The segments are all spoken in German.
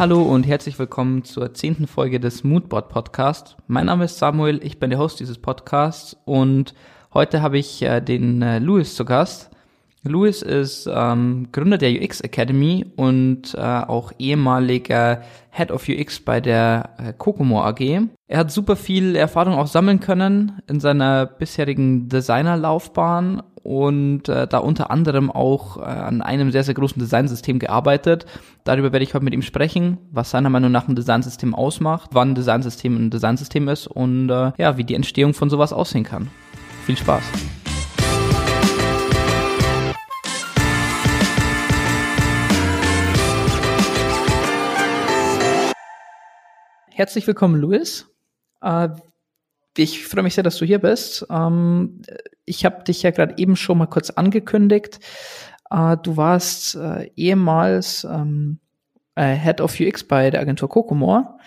Hallo und herzlich willkommen zur zehnten Folge des Moodboard Podcast. Mein Name ist Samuel, ich bin der Host dieses Podcasts und heute habe ich äh, den äh, Louis zu Gast. Louis ist ähm, Gründer der UX Academy und äh, auch ehemaliger Head of UX bei der äh, Kokomo AG. Er hat super viel Erfahrung auch sammeln können in seiner bisherigen Designerlaufbahn und äh, da unter anderem auch äh, an einem sehr, sehr großen Designsystem gearbeitet. Darüber werde ich heute mit ihm sprechen, was seiner Meinung nach ein Designsystem ausmacht, wann ein Designsystem ein Designsystem ist und äh, ja, wie die Entstehung von sowas aussehen kann. Viel Spaß! Herzlich willkommen, Luis. Äh, ich freue mich sehr, dass du hier bist. Ähm, ich habe dich ja gerade eben schon mal kurz angekündigt. Äh, du warst äh, ehemals ähm, Head of UX bei der Agentur Kokomore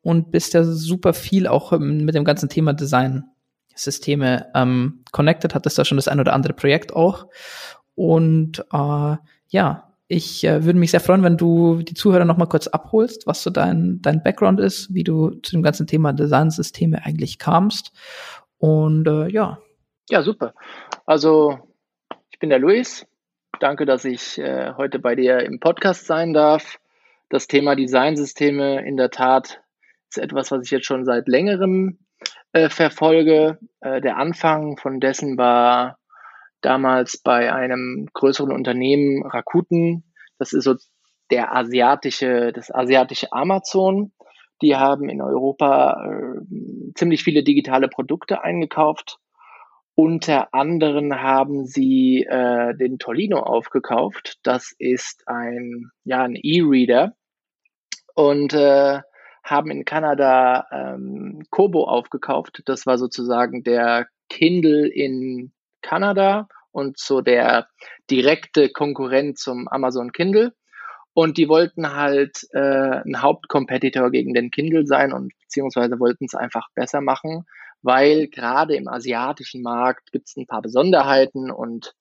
und bist ja super viel auch mit dem ganzen Thema Design Systeme ähm, connected, hattest da schon das ein oder andere Projekt auch. Und ja, ich äh, würde mich sehr freuen, wenn du die Zuhörer noch mal kurz abholst, was so dein, dein Background ist, wie du zu dem ganzen Thema Designsysteme eigentlich kamst. Und äh, ja. Ja, super. Also, ich bin der Luis. Danke, dass ich äh, heute bei dir im Podcast sein darf. Das Thema Designsysteme in der Tat ist etwas, was ich jetzt schon seit längerem äh, verfolge. Äh, der Anfang von dessen war damals bei einem größeren Unternehmen Rakuten. Das ist so der asiatische, das asiatische Amazon. Die haben in Europa äh, ziemlich viele digitale Produkte eingekauft. Unter anderem haben sie äh, den Tolino aufgekauft. Das ist ein, ja, ein E-Reader. Und äh, haben in Kanada ähm, Kobo aufgekauft. Das war sozusagen der Kindle in Kanada und so der direkte Konkurrent zum Amazon Kindle. Und die wollten halt äh, ein Hauptcompetitor gegen den Kindle sein und beziehungsweise wollten es einfach besser machen, weil gerade im asiatischen Markt gibt es ein paar Besonderheiten und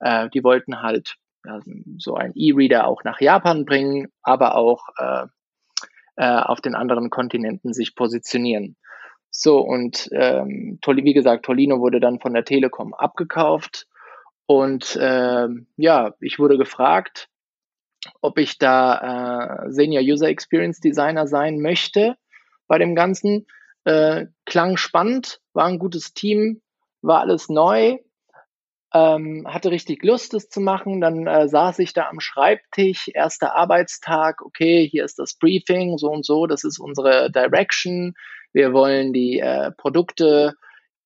äh, die wollten halt ja, so ein E-Reader auch nach Japan bringen, aber auch äh, äh, auf den anderen Kontinenten sich positionieren. So, und ähm, wie gesagt, Tolino wurde dann von der Telekom abgekauft. Und äh, ja, ich wurde gefragt, ob ich da äh, Senior User Experience Designer sein möchte bei dem Ganzen. Äh, klang spannend, war ein gutes Team, war alles neu, ähm, hatte richtig Lust, es zu machen. Dann äh, saß ich da am Schreibtisch, erster Arbeitstag, okay, hier ist das Briefing, so und so, das ist unsere Direction. Wir wollen die äh, Produkte,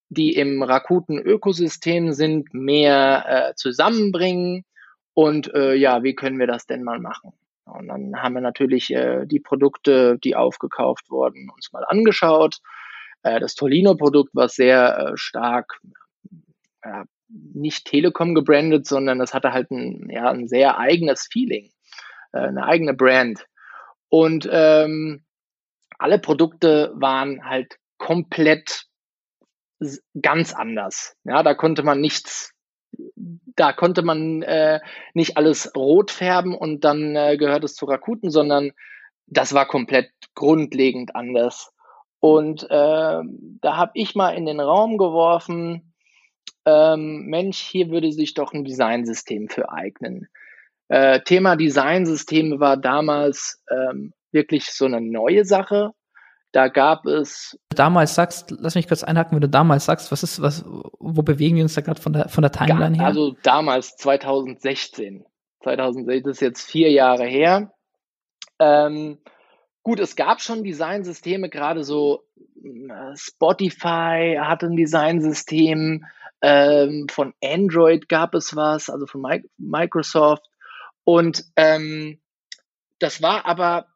die im Rakuten-Ökosystem sind, mehr äh, zusammenbringen. Und äh, ja, wie können wir das denn mal machen? Und dann haben wir natürlich äh, die Produkte, die aufgekauft wurden, uns mal angeschaut. Äh, das Tolino-Produkt war sehr äh, stark, äh, nicht Telekom gebrandet, sondern es hatte halt ein, ja, ein sehr eigenes Feeling, äh, eine eigene Brand. Und ähm, alle Produkte waren halt komplett ganz anders. Ja, da konnte man nichts, da konnte man äh, nicht alles rot färben und dann äh, gehört es zu Rakuten, sondern das war komplett grundlegend anders. Und äh, da habe ich mal in den Raum geworfen, ähm, Mensch, hier würde sich doch ein Designsystem für eignen. Äh, Thema Designsysteme war damals ähm, wirklich so eine neue Sache. Da gab es. Damals sagst, lass mich kurz einhaken, wenn du damals sagst, was ist, was, wo bewegen wir uns da gerade von der, von der Timeline her? Also damals 2016. 2016 das ist jetzt vier Jahre her. Ähm, gut, es gab schon Designsysteme, gerade so äh, Spotify hatte ein Designsystem, ähm, von Android gab es was, also von Microsoft. Und ähm, das war aber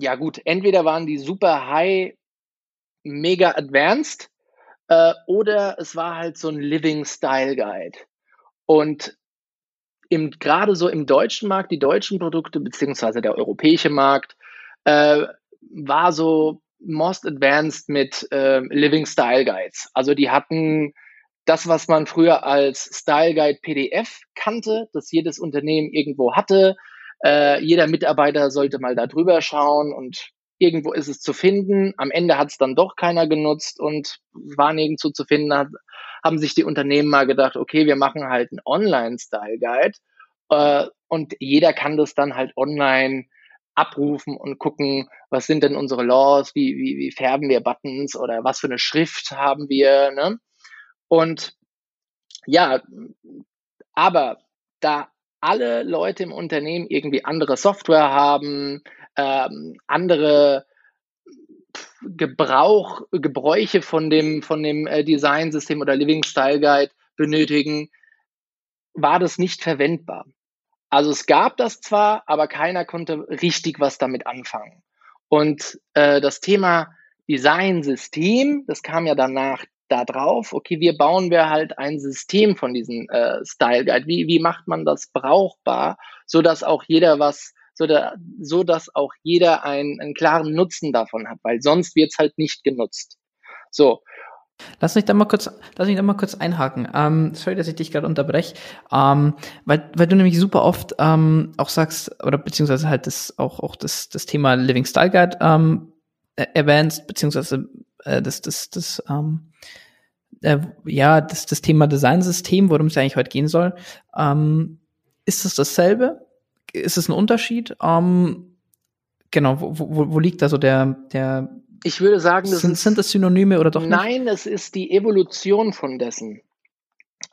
ja gut, entweder waren die super high, mega advanced, äh, oder es war halt so ein Living Style Guide. Und im, gerade so im deutschen Markt, die deutschen Produkte, beziehungsweise der europäische Markt, äh, war so most advanced mit äh, Living Style Guides. Also die hatten das, was man früher als Style Guide PDF kannte, das jedes Unternehmen irgendwo hatte, Äh, jeder Mitarbeiter sollte mal da drüber schauen und irgendwo ist es zu finden. Am Ende hat es dann doch keiner genutzt und war nirgendwo zu finden. Hat, haben sich die Unternehmen mal gedacht, okay, wir machen halt einen Online-Style-Guide äh, und jeder kann das dann halt online abrufen und gucken, was sind denn unsere Laws, wie, wie, wie färben wir Buttons oder was für eine Schrift haben wir. Ne? Und ja, aber da alle Leute im Unternehmen irgendwie andere Software haben, ähm, andere Gebrauch, Gebräuche von dem, von dem äh, Design-System oder Living Style Guide benötigen, war das nicht verwendbar. Also es gab das zwar, aber keiner konnte richtig was damit anfangen. Und äh, das Thema Design-System, das kam ja danach da drauf, okay, wie bauen wir halt ein System von diesem äh, Style Guide? Wie, wie macht man das brauchbar, so dass auch jeder was, so, da, so dass auch jeder einen, einen klaren Nutzen davon hat, weil sonst wird's halt nicht genutzt. So. Lass mich da mal kurz, lass mich da mal kurz einhaken. Ähm, sorry, dass ich dich gerade unterbreche, ähm, weil, weil du nämlich super oft ähm, auch sagst oder beziehungsweise halt das auch auch das das Thema Living Style Guide ähm, erwähnst beziehungsweise äh, das das das ähm, äh, ja, das, das Thema Designsystem, worum es eigentlich heute gehen soll, ähm, ist es dasselbe? Ist es ein Unterschied? Ähm, genau, wo, wo, wo liegt da so der, der ich würde sagen, das sind, ist, sind das Synonyme oder doch nicht? Nein, es ist die Evolution von dessen.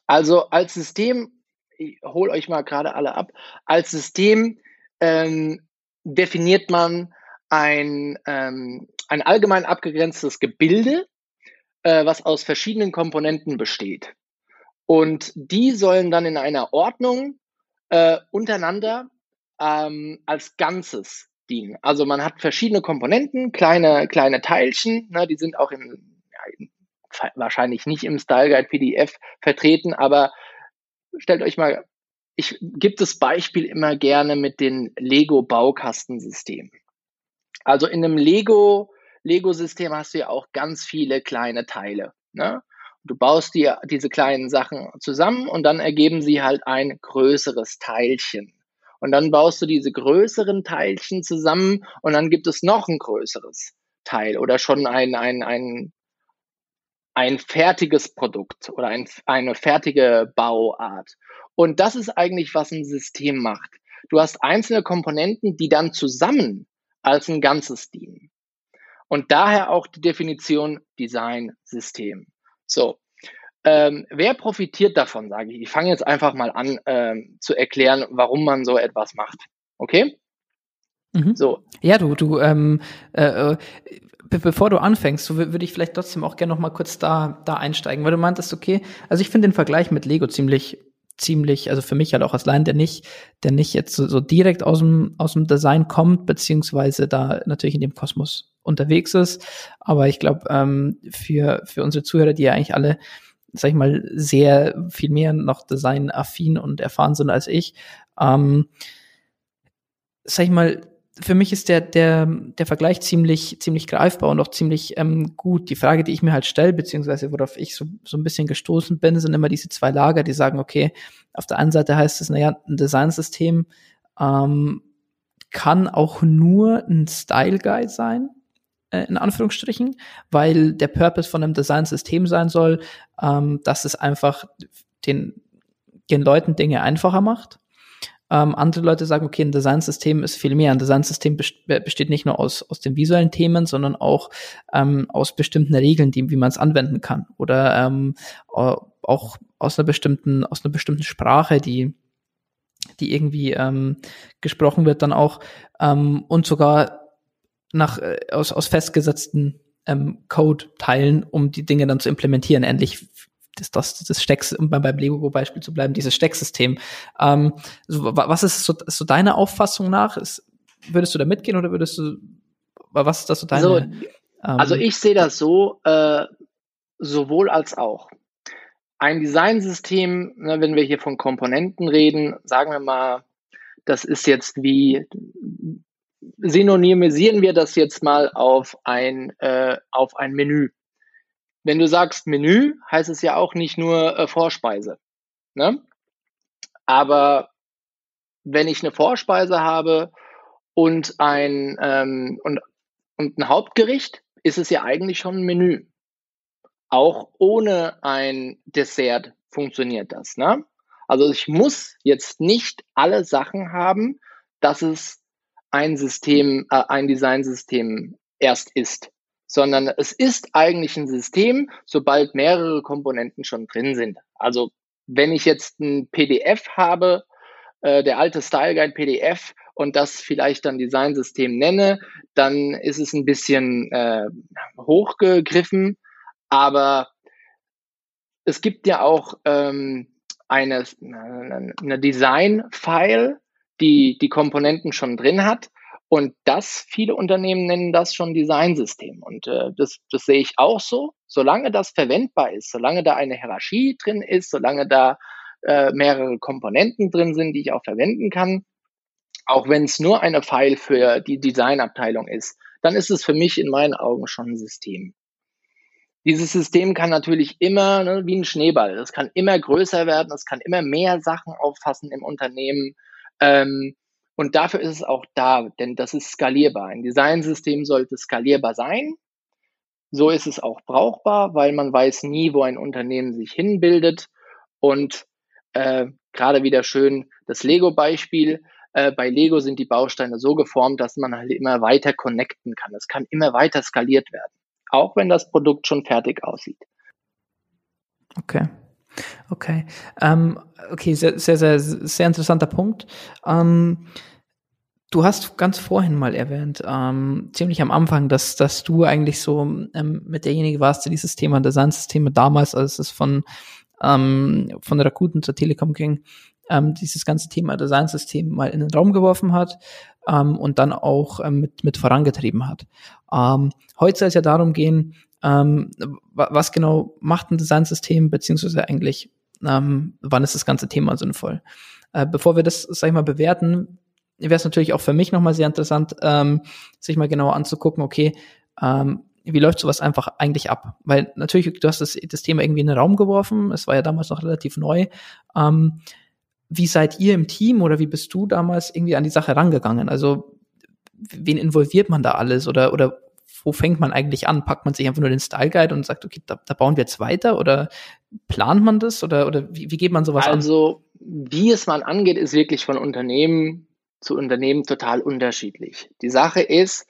Also als System, ich hol euch mal gerade alle ab, als System ähm, definiert man ein, ähm, ein allgemein abgegrenztes Gebilde, äh, was aus verschiedenen Komponenten besteht. Und die sollen dann in einer Ordnung äh, untereinander ähm, als Ganzes dienen. Also man hat verschiedene Komponenten, kleine, kleine Teilchen, ne, die sind auch in, ja, in, wahrscheinlich nicht im Style Guide PDF vertreten, aber stellt euch mal, ich gebe das Beispiel immer gerne mit den Lego Baukastensystemen. Also in einem Lego Lego-System hast du ja auch ganz viele kleine Teile. Ne? Du baust dir diese kleinen Sachen zusammen und dann ergeben sie halt ein größeres Teilchen. Und dann baust du diese größeren Teilchen zusammen und dann gibt es noch ein größeres Teil oder schon ein, ein, ein, ein fertiges Produkt oder ein, eine fertige Bauart. Und das ist eigentlich, was ein System macht. Du hast einzelne Komponenten, die dann zusammen als ein Ganzes dienen. Und daher auch die Definition Design-System. So, ähm, wer profitiert davon, sage ich. Ich fange jetzt einfach mal an ähm, zu erklären, warum man so etwas macht. Okay? Mhm. So. Ja, du, du, ähm, äh, äh be bevor du anfängst, so würde ich vielleicht trotzdem auch gerne noch mal kurz da, da einsteigen, weil du meintest, okay, also ich finde den Vergleich mit Lego ziemlich ziemlich, also für mich halt auch als Laien, der nicht, der nicht jetzt so, so direkt aus dem, aus dem Design kommt, beziehungsweise da natürlich in dem Kosmos unterwegs ist. Aber ich glaube, ähm, für, für unsere Zuhörer, die ja eigentlich alle, sag ich mal, sehr viel mehr noch designaffin und erfahren sind als ich, ähm, sag ich mal, für mich ist der, der, der Vergleich ziemlich, ziemlich greifbar und auch ziemlich ähm, gut. Die Frage, die ich mir halt stelle, beziehungsweise worauf ich so, so ein bisschen gestoßen bin, sind immer diese zwei Lager, die sagen, okay, auf der einen Seite heißt es, naja, ein Designsystem ähm, kann auch nur ein Style Guide sein, in Anführungsstrichen, weil der Purpose von einem Designsystem sein soll, ähm, dass es einfach den, den Leuten Dinge einfacher macht ähm, andere Leute sagen, okay, ein Designsystem ist viel mehr. Ein Designsystem besteht nicht nur aus, aus den visuellen Themen, sondern auch ähm, aus bestimmten Regeln, die, wie man es anwenden kann. Oder ähm, auch aus einer bestimmten, aus einer bestimmten Sprache, die, die irgendwie ähm, gesprochen wird, dann auch ähm, und sogar nach äh, aus, aus festgesetzten ähm, Code-Teilen, um die Dinge dann zu implementieren. Ähnlich das, das, das Stecks, um beim Lego-Beispiel zu bleiben, dieses Stecksystem. Ähm, so, was ist so, so deine Auffassung nach? Ist, würdest du da mitgehen oder würdest du, was ist das so deine? Also, ähm, also ich sehe das so, äh, sowohl als auch. Ein Designsystem, ne, wenn wir hier von Komponenten reden, sagen wir mal, das ist jetzt wie, synonymisieren wir das jetzt mal auf ein, äh, auf ein Menü wenn du sagst Menü, heißt es ja auch nicht nur äh, Vorspeise. Ne? Aber wenn ich eine Vorspeise habe und ein, ähm, und, und ein Hauptgericht, ist es ja eigentlich schon ein Menü. Auch ohne ein Dessert funktioniert das. Ne? Also ich muss jetzt nicht alle Sachen haben, dass es ein System, äh, ein Designsystem erst ist, sondern es ist eigentlich ein System, sobald mehrere Komponenten schon drin sind. Also wenn ich jetzt ein PDF habe, äh, der alte Style Guide PDF und das vielleicht dann Designsystem nenne, dann ist es ein bisschen äh, hochgegriffen, aber es gibt ja auch ähm, eine, eine Design-File, die die Komponenten schon drin hat. Und das, viele Unternehmen nennen das schon Designsystem. Und äh, das, das sehe ich auch so. Solange das verwendbar ist, solange da eine Hierarchie drin ist, solange da äh, mehrere Komponenten drin sind, die ich auch verwenden kann, auch wenn es nur eine File für die Designabteilung ist, dann ist es für mich in meinen Augen schon ein System. Dieses System kann natürlich immer, ne, wie ein Schneeball, es kann immer größer werden, es kann immer mehr Sachen auffassen im Unternehmen. Ähm, und dafür ist es auch da, denn das ist skalierbar. Ein Designsystem sollte skalierbar sein. So ist es auch brauchbar, weil man weiß nie, wo ein Unternehmen sich hinbildet. Und äh, gerade wieder schön das Lego-Beispiel. Äh, bei Lego sind die Bausteine so geformt, dass man halt immer weiter connecten kann. Es kann immer weiter skaliert werden, auch wenn das Produkt schon fertig aussieht. Okay. Okay. Ähm, okay, sehr, sehr, sehr, sehr interessanter Punkt. Ähm, du hast ganz vorhin mal erwähnt, ähm, ziemlich am Anfang, dass, dass du eigentlich so ähm, mit derjenige warst, der dieses Thema Designsysteme damals, als es von, ähm, von Rakuten zur Telekom ging, ähm, dieses ganze Thema Designsystem mal in den Raum geworfen hat ähm, und dann auch ähm, mit, mit vorangetrieben hat. Ähm, heute soll es ja darum gehen, ähm, was genau macht ein Designsystem, beziehungsweise eigentlich, ähm, wann ist das ganze Thema sinnvoll? Äh, bevor wir das, sag ich mal, bewerten, wäre es natürlich auch für mich nochmal sehr interessant, ähm, sich mal genauer anzugucken, okay, ähm, wie läuft sowas einfach eigentlich ab? Weil natürlich, du hast das, das Thema irgendwie in den Raum geworfen, es war ja damals noch relativ neu. Ähm, wie seid ihr im Team oder wie bist du damals irgendwie an die Sache rangegangen? Also wen involviert man da alles oder, oder wo fängt man eigentlich an? Packt man sich einfach nur den Style Guide und sagt, okay, da, da bauen wir jetzt weiter oder plant man das oder, oder wie, wie geht man sowas also, an? Also, wie es man angeht, ist wirklich von Unternehmen zu Unternehmen total unterschiedlich. Die Sache ist,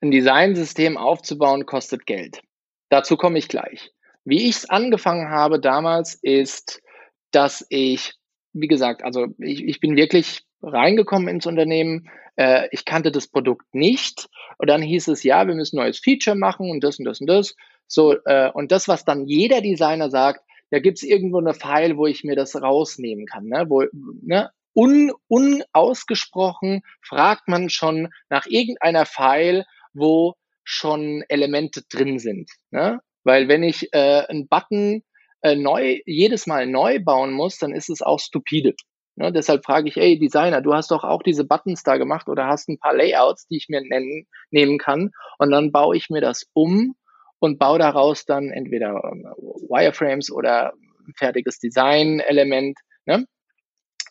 ein Designsystem aufzubauen kostet Geld. Dazu komme ich gleich. Wie ich es angefangen habe damals, ist, dass ich, wie gesagt, also ich, ich bin wirklich reingekommen ins Unternehmen. Äh, ich kannte das Produkt nicht. Und dann hieß es, ja, wir müssen ein neues Feature machen und das und das und das. So, äh, und das, was dann jeder Designer sagt, da gibt es irgendwo eine File, wo ich mir das rausnehmen kann. Ne? Wo, ne? Un, unausgesprochen fragt man schon nach irgendeiner File, wo schon Elemente drin sind. Ne? Weil wenn ich äh, einen Button äh, neu, jedes Mal neu bauen muss, dann ist es auch stupide. Ne? Deshalb frage ich, ey, Designer, du hast doch auch diese Buttons da gemacht oder hast ein paar Layouts, die ich mir nennen, nehmen kann. Und dann baue ich mir das um und baue daraus dann entweder ähm, Wireframes oder ein fertiges Design-Element. Ne?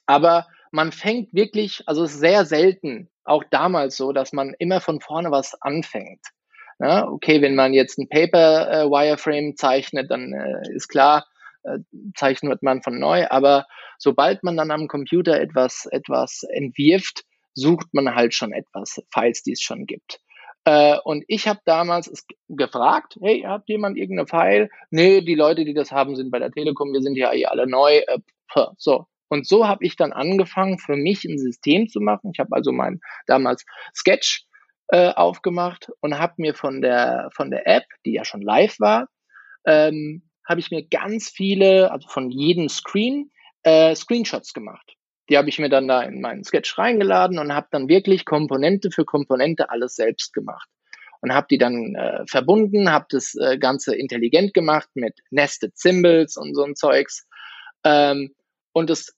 Aber man fängt wirklich, also sehr selten, auch damals so, dass man immer von vorne was anfängt. Ja, okay, wenn man jetzt ein Paper äh, zeichnet, dann äh, ist klar, zeichnet man von neu. Aber sobald man dann am Computer etwas, etwas entwirft, sucht man halt schon etwas, Files, die es schon gibt. Äh, und ich habe damals gefragt, hey, habt jemand irgendeine File? Nee, die Leute, die das haben, sind bei der Telekom, wir sind ja eh alle neu. Äh, so, und so habe ich dann angefangen, für mich ein System zu machen. Ich habe also mein damals Sketch äh, aufgemacht und habe mir von der von der App, die ja schon live war, ähm, habe ich mir ganz viele, also von jedem Screen, äh, Screenshots gemacht. Die habe ich mir dann da in meinen Sketch reingeladen und habe dann wirklich Komponente für Komponente alles selbst gemacht und habe die dann äh, verbunden, habe das äh, Ganze intelligent gemacht mit Nested Symbols und so ein Zeugs. Ähm, und das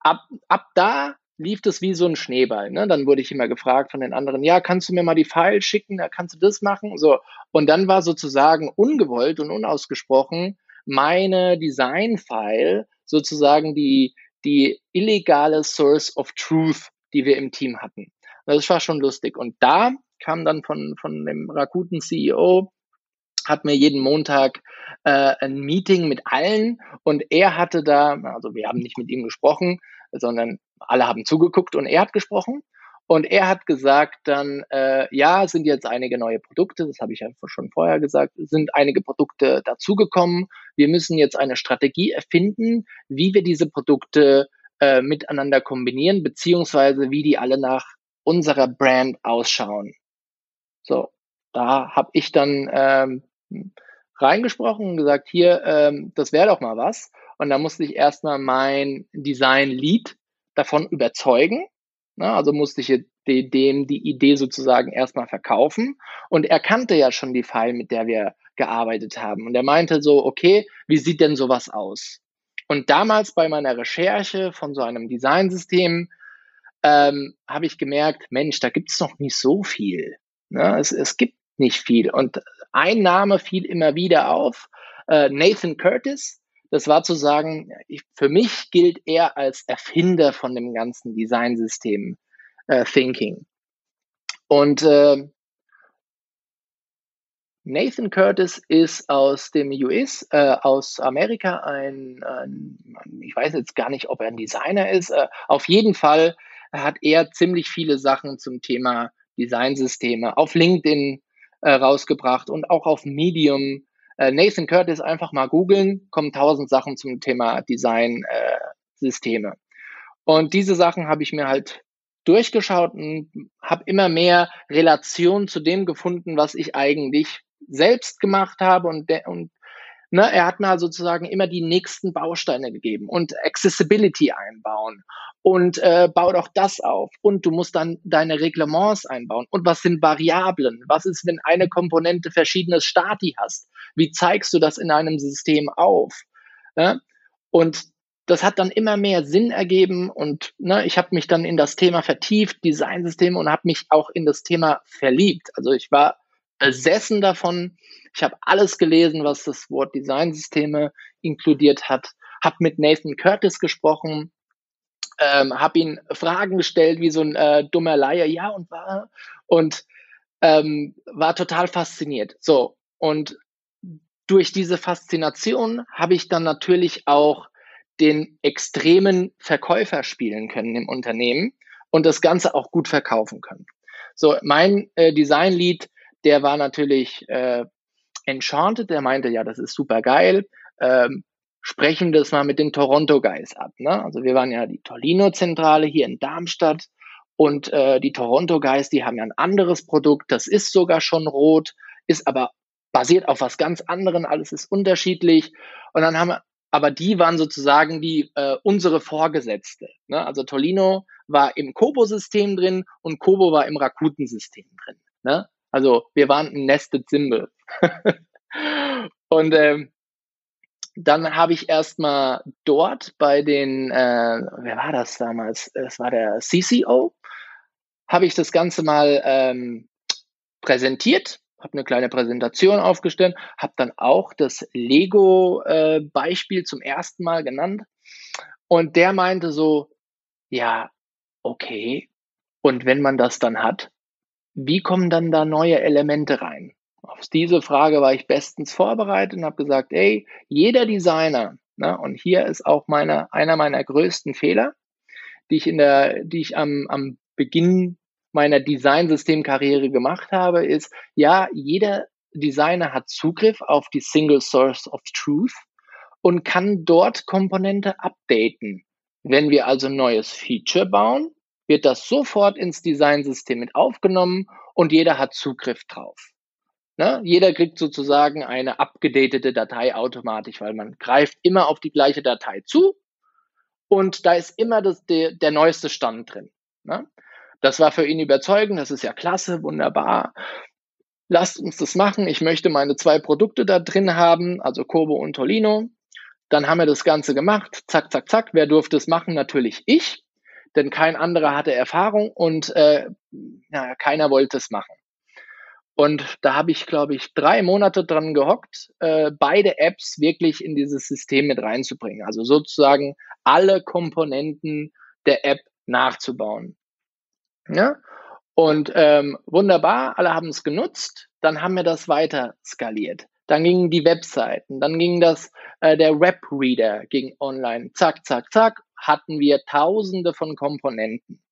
ab, ab da lief das wie so ein Schneeball. Ne? Dann wurde ich immer gefragt von den anderen, ja, kannst du mir mal die Files schicken, da kannst du das machen. So. Und dann war sozusagen ungewollt und unausgesprochen meine Design-File sozusagen die, die illegale Source of Truth, die wir im Team hatten. Das war schon lustig. Und da kam dann von, von dem Rakuten CEO, hat mir jeden Montag äh, ein Meeting mit allen und er hatte da, also wir haben nicht mit ihm gesprochen, sondern alle haben zugeguckt und er hat gesprochen. Und er hat gesagt dann, äh, ja, sind jetzt einige neue Produkte, das habe ich ja schon vorher gesagt, sind einige Produkte dazugekommen. Wir müssen jetzt eine Strategie erfinden, wie wir diese Produkte äh, miteinander kombinieren, beziehungsweise wie die alle nach unserer Brand ausschauen. So, da habe ich dann ähm, reingesprochen und gesagt, hier, ähm, das wäre doch mal was. Und da musste ich erstmal mein Design-Lead davon überzeugen. Na, also musste ich dem die Idee sozusagen erstmal verkaufen. Und er kannte ja schon die File, mit der wir gearbeitet haben. Und er meinte so, okay, wie sieht denn sowas aus? Und damals bei meiner Recherche von so einem Designsystem ähm, habe ich gemerkt, Mensch, da gibt es noch nicht so viel. Ne? Es, es gibt nicht viel. Und ein Name fiel immer wieder auf, äh, Nathan Curtis. Das war zu sagen, ich, für mich gilt er als Erfinder von dem ganzen Designsystem äh, Thinking. Und äh, Nathan Curtis ist aus dem US, äh, aus Amerika ein, ein, ich weiß jetzt gar nicht, ob er ein Designer ist. Äh, auf jeden Fall hat er ziemlich viele Sachen zum Thema Designsysteme auf LinkedIn äh, rausgebracht und auch auf Medium. Äh, Nathan Curtis einfach mal googeln, kommen tausend Sachen zum Thema Design-Systeme. Äh, und diese Sachen habe ich mir halt durchgeschaut und habe immer mehr Relation zu dem gefunden, was ich eigentlich selbst gemacht habe und, und Ne, er hat mir sozusagen immer die nächsten Bausteine gegeben und Accessibility einbauen und äh, bau doch das auf und du musst dann deine Reglements einbauen und was sind Variablen? Was ist, wenn eine Komponente verschiedenes Stati hast? Wie zeigst du das in einem System auf? Ne? Und das hat dann immer mehr Sinn ergeben und ne, ich habe mich dann in das Thema vertieft, Designsysteme und habe mich auch in das Thema verliebt. Also ich war besessen davon. Ich habe alles gelesen, was das Wort Designsysteme inkludiert hat. Habe mit Nathan Curtis gesprochen, ähm, habe ihn Fragen gestellt wie so ein äh, dummer Laie, ja und war und ähm, war total fasziniert. So und durch diese Faszination habe ich dann natürlich auch den extremen Verkäufer spielen können im Unternehmen und das Ganze auch gut verkaufen können. So, mein äh, Design-Lead der war natürlich äh, enchanted, der meinte, ja, das ist super geil. Ähm, sprechen das mal mit den Toronto Guys ab. Ne? Also wir waren ja die Tolino-Zentrale hier in Darmstadt und äh, die Toronto Guys, die haben ja ein anderes Produkt, das ist sogar schon rot, ist aber basiert auf was ganz anderem, alles ist unterschiedlich. Und dann haben wir, aber die waren sozusagen die äh, unsere Vorgesetzte. Ne? Also Tolino war im Kobo-System drin und Kobo war im Rakuten-System drin. Ne? Also wir waren ein Nested Symbol. und ähm, dann habe ich erstmal dort bei den, äh, wer war das damals? Es war der CCO. Habe ich das Ganze mal ähm, präsentiert, habe eine kleine Präsentation aufgestellt, habe dann auch das Lego-Beispiel äh, zum ersten Mal genannt. Und der meinte so, ja, okay. Und wenn man das dann hat, wie kommen dann da neue Elemente rein? Auf diese Frage war ich bestens vorbereitet und habe gesagt, ey, jeder Designer, ne, und hier ist auch meine, einer meiner größten Fehler, die ich in der, die ich am, am Beginn meiner Designsystemkarriere gemacht habe, ist, ja, jeder Designer hat Zugriff auf die Single Source of Truth und kann dort Komponente updaten. Wenn wir also ein neues Feature bauen, wird das sofort ins Designsystem mit aufgenommen und jeder hat Zugriff drauf. Ne? Jeder kriegt sozusagen eine abgedatete Datei automatisch, weil man greift immer auf die gleiche Datei zu und da ist immer das, der, der neueste Stand drin. Ne? Das war für ihn überzeugend, das ist ja klasse, wunderbar. Lasst uns das machen. Ich möchte meine zwei Produkte da drin haben, also Kobo und Tolino. Dann haben wir das Ganze gemacht. Zack, zack, zack. Wer durfte es machen? Natürlich ich denn kein anderer hatte Erfahrung und äh, ja, keiner wollte es machen. Und da habe ich, glaube ich, drei Monate dran gehockt, äh, beide Apps wirklich in dieses System mit reinzubringen. Also sozusagen alle Komponenten der App nachzubauen. Ja? Und ähm, wunderbar, alle haben es genutzt. Dann haben wir das weiter skaliert. Dann gingen die Webseiten, dann ging das äh, der Webreader ging online. Zack, zack, zack, hatten wir Tausende von Komponenten.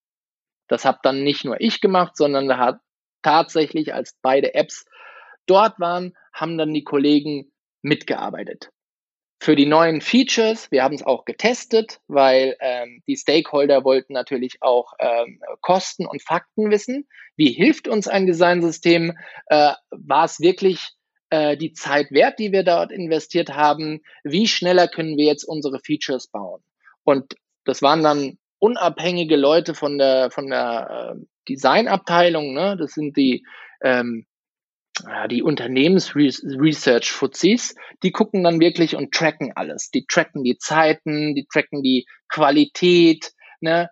Das habe dann nicht nur ich gemacht, sondern da hat tatsächlich, als beide Apps dort waren, haben dann die Kollegen mitgearbeitet. Für die neuen Features, wir haben es auch getestet, weil ähm, die Stakeholder wollten natürlich auch ähm, Kosten und Fakten wissen. Wie hilft uns ein Designsystem? Äh, war es wirklich äh, die Zeit wert, die wir dort investiert haben? Wie schneller können wir jetzt unsere Features bauen? Und das waren dann unabhängige Leute von der von der äh, Designabteilung, ne? Das sind die ähm, ja, die Unternehmensresearch-Fuzis, die gucken dann wirklich und tracken alles. Die tracken die Zeiten, die tracken die Qualität, ne,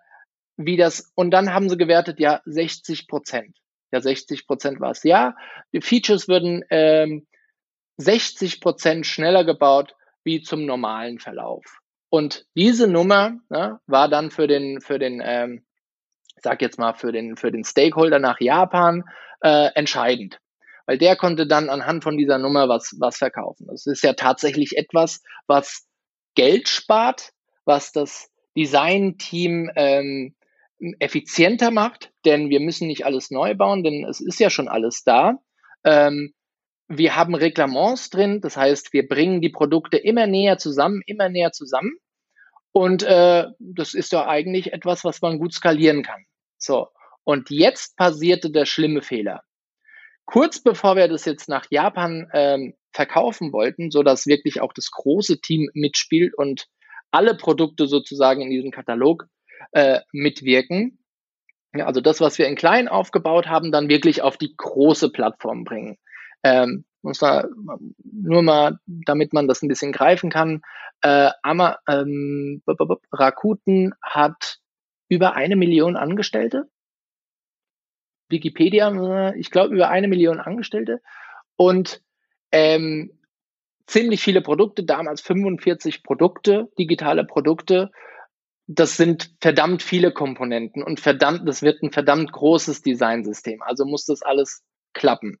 wie das, und dann haben sie gewertet, ja, 60 Prozent. Ja, 60 Prozent war es. Ja, die Features würden ähm, 60 Prozent schneller gebaut wie zum normalen Verlauf. Und diese Nummer ne, war dann für den, für den, ähm, sag jetzt mal, für den, für den Stakeholder nach Japan äh, entscheidend. Weil der konnte dann anhand von dieser Nummer was, was verkaufen. Das ist ja tatsächlich etwas, was Geld spart, was das Design-Team ähm, effizienter macht, denn wir müssen nicht alles neu bauen, denn es ist ja schon alles da. Ähm, wir haben Reklamants drin, das heißt, wir bringen die Produkte immer näher zusammen, immer näher zusammen. Und äh, das ist ja eigentlich etwas, was man gut skalieren kann. So, und jetzt passierte der schlimme Fehler. Kurz bevor wir das jetzt nach Japan ähm, verkaufen wollten, so dass wirklich auch das große Team mitspielt und alle Produkte sozusagen in diesem Katalog äh, mitwirken. Ja, also das, was wir in klein aufgebaut haben, dann wirklich auf die große Plattform bringen. Ähm, muss da nur mal, damit man das ein bisschen greifen kann. Äh, Ama, ähm, Rakuten hat über eine Million Angestellte. Wikipedia, ich glaube, über eine Million Angestellte und ähm, ziemlich viele Produkte, damals 45 Produkte, digitale Produkte. Das sind verdammt viele Komponenten und verdammt, das wird ein verdammt großes Designsystem. Also muss das alles klappen.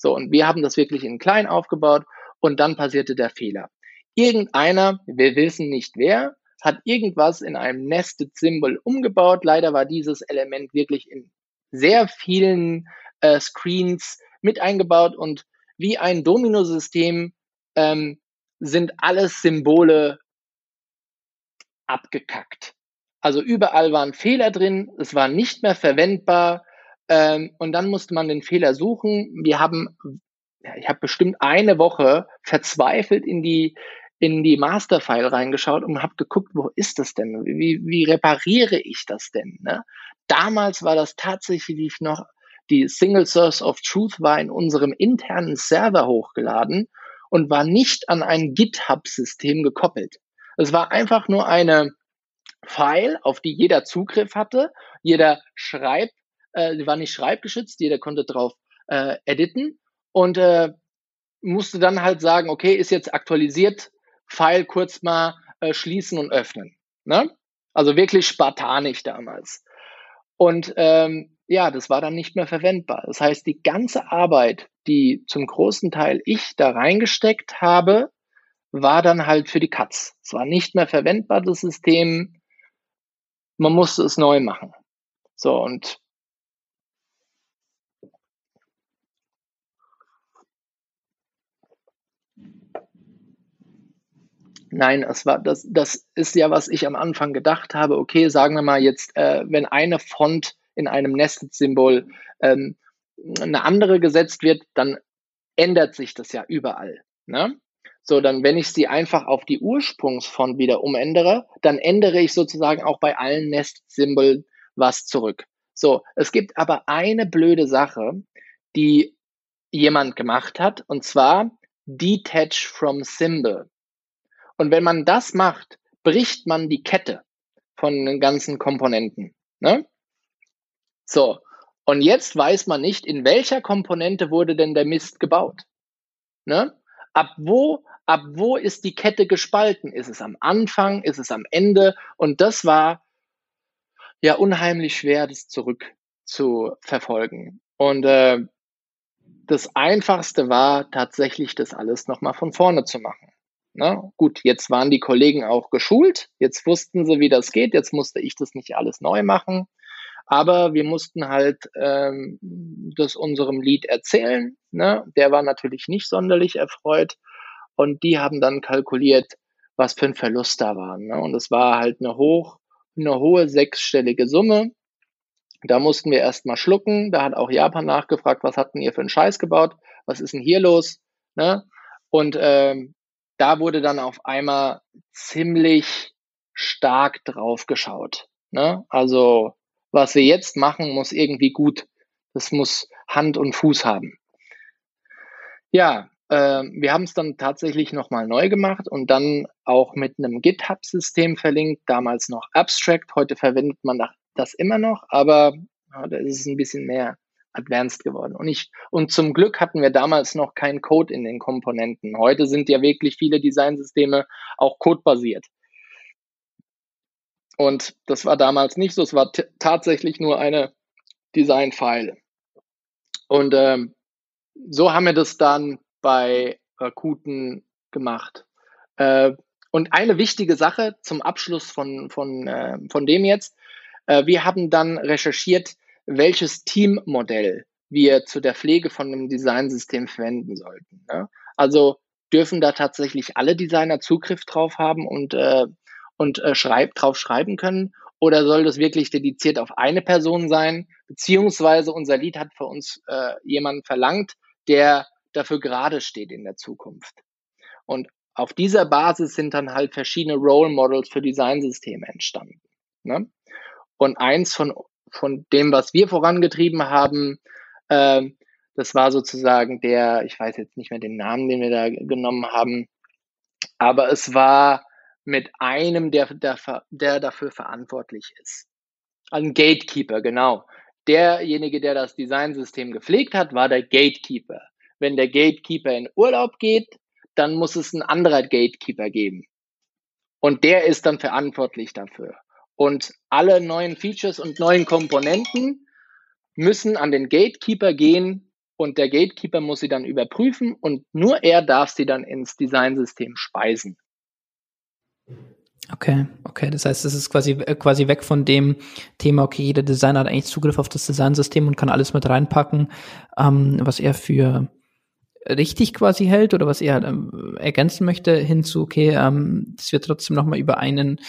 So, und wir haben das wirklich in klein aufgebaut und dann passierte der Fehler. Irgendeiner, wir wissen nicht wer, hat irgendwas in einem Nested Symbol umgebaut. Leider war dieses Element wirklich in sehr vielen äh, Screens mit eingebaut und wie ein Domino-System ähm, sind alles Symbole abgekackt. Also überall waren Fehler drin, es war nicht mehr verwendbar ähm, und dann musste man den Fehler suchen. Wir haben, ja, ich habe bestimmt eine Woche verzweifelt in die in die Masterfile reingeschaut und habe geguckt, wo ist das denn? Wie, wie repariere ich das denn? Ne? Damals war das tatsächlich noch, die Single Source of Truth war in unserem internen Server hochgeladen und war nicht an ein GitHub-System gekoppelt. Es war einfach nur eine File, auf die jeder Zugriff hatte. Jeder schreibt, äh, war nicht schreibgeschützt, jeder konnte drauf äh, editen und äh, musste dann halt sagen, okay, ist jetzt aktualisiert, File kurz mal äh, schließen und öffnen. Ne? Also wirklich spartanisch damals. Und ähm, ja, das war dann nicht mehr verwendbar. Das heißt, die ganze Arbeit, die zum großen Teil ich da reingesteckt habe, war dann halt für die Katz. Es war nicht mehr verwendbar, das System. Man musste es neu machen. So, und Nein, es war das, das ist ja, was ich am Anfang gedacht habe. Okay, sagen wir mal jetzt, äh, wenn eine Font in einem Nested-Symbol ähm, eine andere gesetzt wird, dann ändert sich das ja überall. Ne? So, dann, wenn ich sie einfach auf die Ursprungsfont wieder umändere, dann ändere ich sozusagen auch bei allen Nest-Symbolen was zurück. So, es gibt aber eine blöde Sache, die jemand gemacht hat, und zwar Detach from Symbol. Und wenn man das macht, bricht man die Kette von den ganzen Komponenten. Ne? So. Und jetzt weiß man nicht, in welcher Komponente wurde denn der Mist gebaut. Ne? Ab wo, ab wo ist die Kette gespalten? Ist es am Anfang? Ist es am Ende? Und das war ja unheimlich schwer, das zurück zu verfolgen. Und äh, das Einfachste war tatsächlich, das alles nochmal von vorne zu machen. Ne? Gut, jetzt waren die Kollegen auch geschult, jetzt wussten sie, wie das geht, jetzt musste ich das nicht alles neu machen. Aber wir mussten halt ähm, das unserem Lied erzählen. Ne? Der war natürlich nicht sonderlich erfreut. Und die haben dann kalkuliert, was für ein Verlust da war. Ne? Und es war halt eine, hoch, eine hohe sechsstellige Summe. Da mussten wir erstmal schlucken. Da hat auch Japan nachgefragt, was hatten ihr für einen Scheiß gebaut? Was ist denn hier los? Ne? Und ähm, da wurde dann auf einmal ziemlich stark drauf geschaut. Ne? Also was wir jetzt machen, muss irgendwie gut, das muss Hand und Fuß haben. Ja, äh, wir haben es dann tatsächlich nochmal neu gemacht und dann auch mit einem GitHub-System verlinkt, damals noch Abstract, heute verwendet man das immer noch, aber ja, da ist es ein bisschen mehr advanced geworden. Und ich, und zum Glück hatten wir damals noch keinen Code in den Komponenten. Heute sind ja wirklich viele Designsysteme auch codebasiert. Und das war damals nicht so. Es war tatsächlich nur eine Design-File. Und ähm, so haben wir das dann bei Rakuten gemacht. Äh, und eine wichtige Sache zum Abschluss von, von, äh, von dem jetzt. Äh, wir haben dann recherchiert, welches Teammodell wir zu der Pflege von einem Designsystem verwenden sollten. Ne? Also dürfen da tatsächlich alle Designer Zugriff drauf haben und äh, und äh, schreib, drauf schreiben können? Oder soll das wirklich dediziert auf eine Person sein? Beziehungsweise unser Lied hat für uns äh, jemanden verlangt, der dafür gerade steht in der Zukunft. Und auf dieser Basis sind dann halt verschiedene Role Models für Designsysteme entstanden. Ne? Und eins von, von dem, was wir vorangetrieben haben, äh, das war sozusagen der, ich weiß jetzt nicht mehr den Namen, den wir da genommen haben, aber es war mit einem, der, der, der dafür verantwortlich ist. Ein Gatekeeper, genau. Derjenige, der das Designsystem gepflegt hat, war der Gatekeeper. Wenn der Gatekeeper in Urlaub geht, dann muss es ein anderer Gatekeeper geben. Und der ist dann verantwortlich dafür. Und alle neuen Features und neuen Komponenten müssen an den Gatekeeper gehen und der Gatekeeper muss sie dann überprüfen und nur er darf sie dann ins Designsystem speisen. Okay, okay. Das heißt, es ist quasi, äh, quasi weg von dem Thema, okay, jeder Designer hat eigentlich Zugriff auf das Designsystem und kann alles mit reinpacken, ähm, was er für richtig quasi hält oder was er ähm, ergänzen möchte, hinzu, okay, ähm, das wird trotzdem nochmal über einen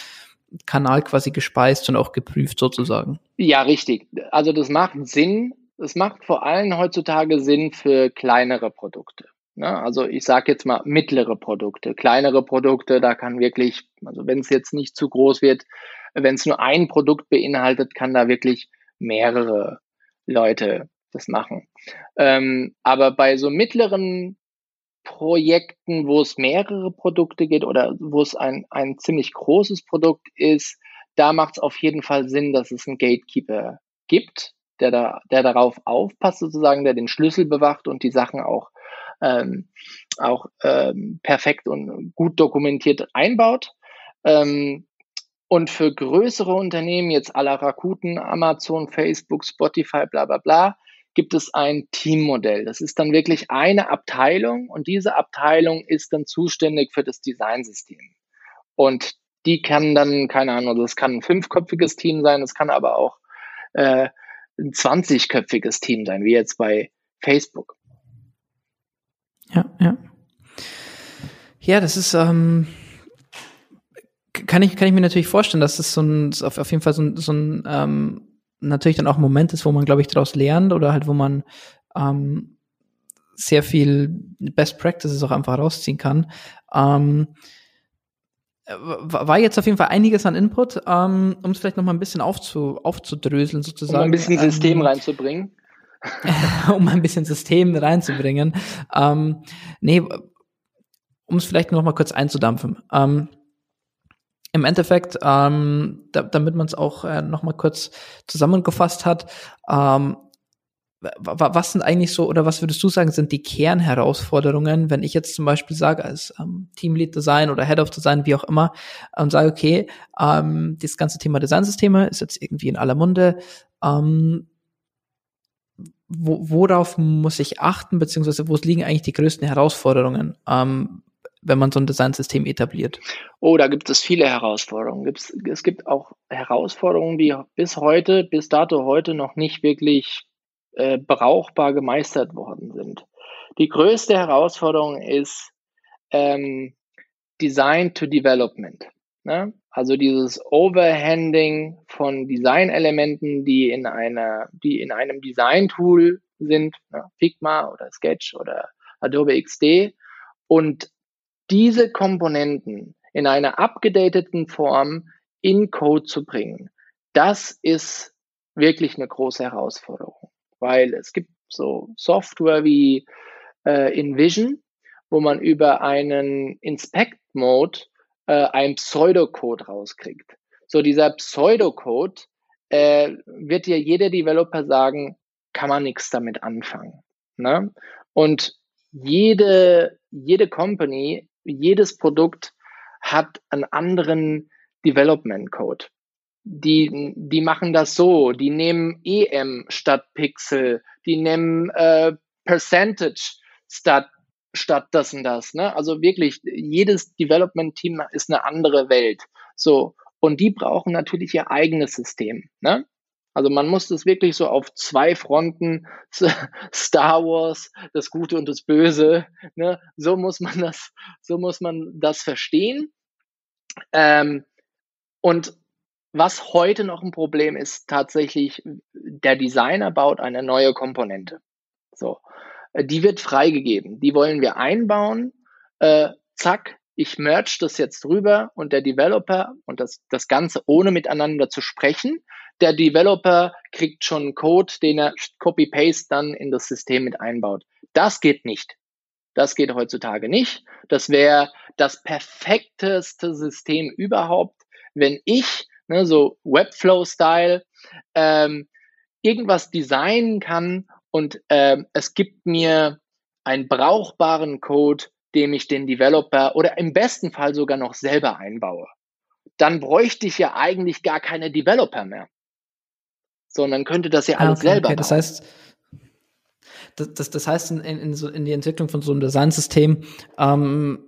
Kanal quasi gespeist und auch geprüft sozusagen. Ja, richtig. Also das macht Sinn. Es macht vor allem heutzutage Sinn für kleinere Produkte. Ne? Also ich sage jetzt mal mittlere Produkte, kleinere Produkte, da kann wirklich, also wenn es jetzt nicht zu groß wird, wenn es nur ein Produkt beinhaltet, kann da wirklich mehrere Leute das machen. Ähm, aber bei so mittleren Projekten, wo es mehrere Produkte geht oder wo es ein, ein ziemlich großes Produkt ist, da macht es auf jeden Fall Sinn, dass es einen Gatekeeper gibt, der da, der darauf aufpasst, sozusagen, der den Schlüssel bewacht und die Sachen auch ähm, auch ähm, perfekt und gut dokumentiert einbaut. Ähm, und für größere Unternehmen, jetzt aller Rakuten, Amazon, Facebook, Spotify, bla bla bla, gibt es ein Teammodell. Das ist dann wirklich eine Abteilung und diese Abteilung ist dann zuständig für das Designsystem. Und die kann dann, keine Ahnung, das kann ein fünfköpfiges Team sein, es kann aber auch äh, ein 20-köpfiges Team sein, wie jetzt bei Facebook. Ja, ja. Ja, das ist, ähm, kann ich, kann ich mir natürlich vorstellen, dass das so ein, auf, auf jeden Fall so ein, so ein ähm, natürlich dann auch ein Moment ist, wo man, glaube ich, daraus lernt oder halt, wo man ähm, sehr viel Best Practices auch einfach rausziehen kann. Ähm, war jetzt auf jeden Fall einiges an Input, ähm, um es vielleicht noch mal ein bisschen aufzu, aufzudröseln sozusagen. Um ein bisschen System ähm, reinzubringen. um ein bisschen System reinzubringen. Ähm, nee, um es vielleicht noch mal kurz einzudampfen. Ähm, Im Endeffekt, ähm, da, damit man es auch äh, noch mal kurz zusammengefasst hat, ähm, was sind eigentlich so, oder was würdest du sagen, sind die Kernherausforderungen, wenn ich jetzt zum Beispiel sage, als ähm, Teamlead Design oder Head of Design, wie auch immer, und sage, okay, ähm, das ganze Thema Designsysteme ist jetzt irgendwie in aller Munde, ähm, wo, worauf muss ich achten, beziehungsweise wo liegen eigentlich die größten Herausforderungen, ähm, wenn man so ein Designsystem etabliert? Oh, da gibt es viele Herausforderungen. Es gibt auch Herausforderungen, die bis heute, bis dato heute noch nicht wirklich äh, brauchbar gemeistert worden sind. Die größte Herausforderung ist ähm, Design to Development. Ne? Also dieses Overhanding von Designelementen, die in einer, die in einem Design-Tool sind, ne? Figma oder Sketch oder Adobe XD und diese Komponenten in einer abgedateten Form in Code zu bringen, das ist wirklich eine große Herausforderung, weil es gibt so Software wie äh, InVision, wo man über einen Inspect-Mode äh, einen Pseudocode rauskriegt. So dieser Pseudocode äh, wird dir jeder Developer sagen, kann man nichts damit anfangen. Ne? Und jede, jede Company, jedes Produkt hat einen anderen Development Code. Die, die machen das so, die nehmen EM statt Pixel, die nehmen äh, Percentage statt statt das und das. Ne? Also wirklich, jedes Development-Team ist eine andere Welt. So. Und die brauchen natürlich ihr eigenes System. Ne? Also man muss das wirklich so auf zwei Fronten, Star Wars, das Gute und das Böse, ne? so muss man das, so muss man das verstehen. Ähm, und was heute noch ein Problem ist, tatsächlich, der Designer baut eine neue Komponente. So. Äh, die wird freigegeben. Die wollen wir einbauen. Äh, zack, ich merge das jetzt rüber und der Developer und das, das Ganze ohne miteinander zu sprechen. Der Developer kriegt schon Code, den er copy-paste dann in das System mit einbaut. Das geht nicht. Das geht heutzutage nicht. Das wäre das perfekteste System überhaupt, wenn ich, ne, so Webflow-Style, ähm, irgendwas designen kann und ähm, es gibt mir einen brauchbaren Code, dem ich den Developer oder im besten Fall sogar noch selber einbaue. Dann bräuchte ich ja eigentlich gar keine Developer mehr, sondern könnte das ja ah, alles okay, selber okay. Das heißt, das, das, das heißt, in, in, so, in die Entwicklung von so einem Designsystem ähm,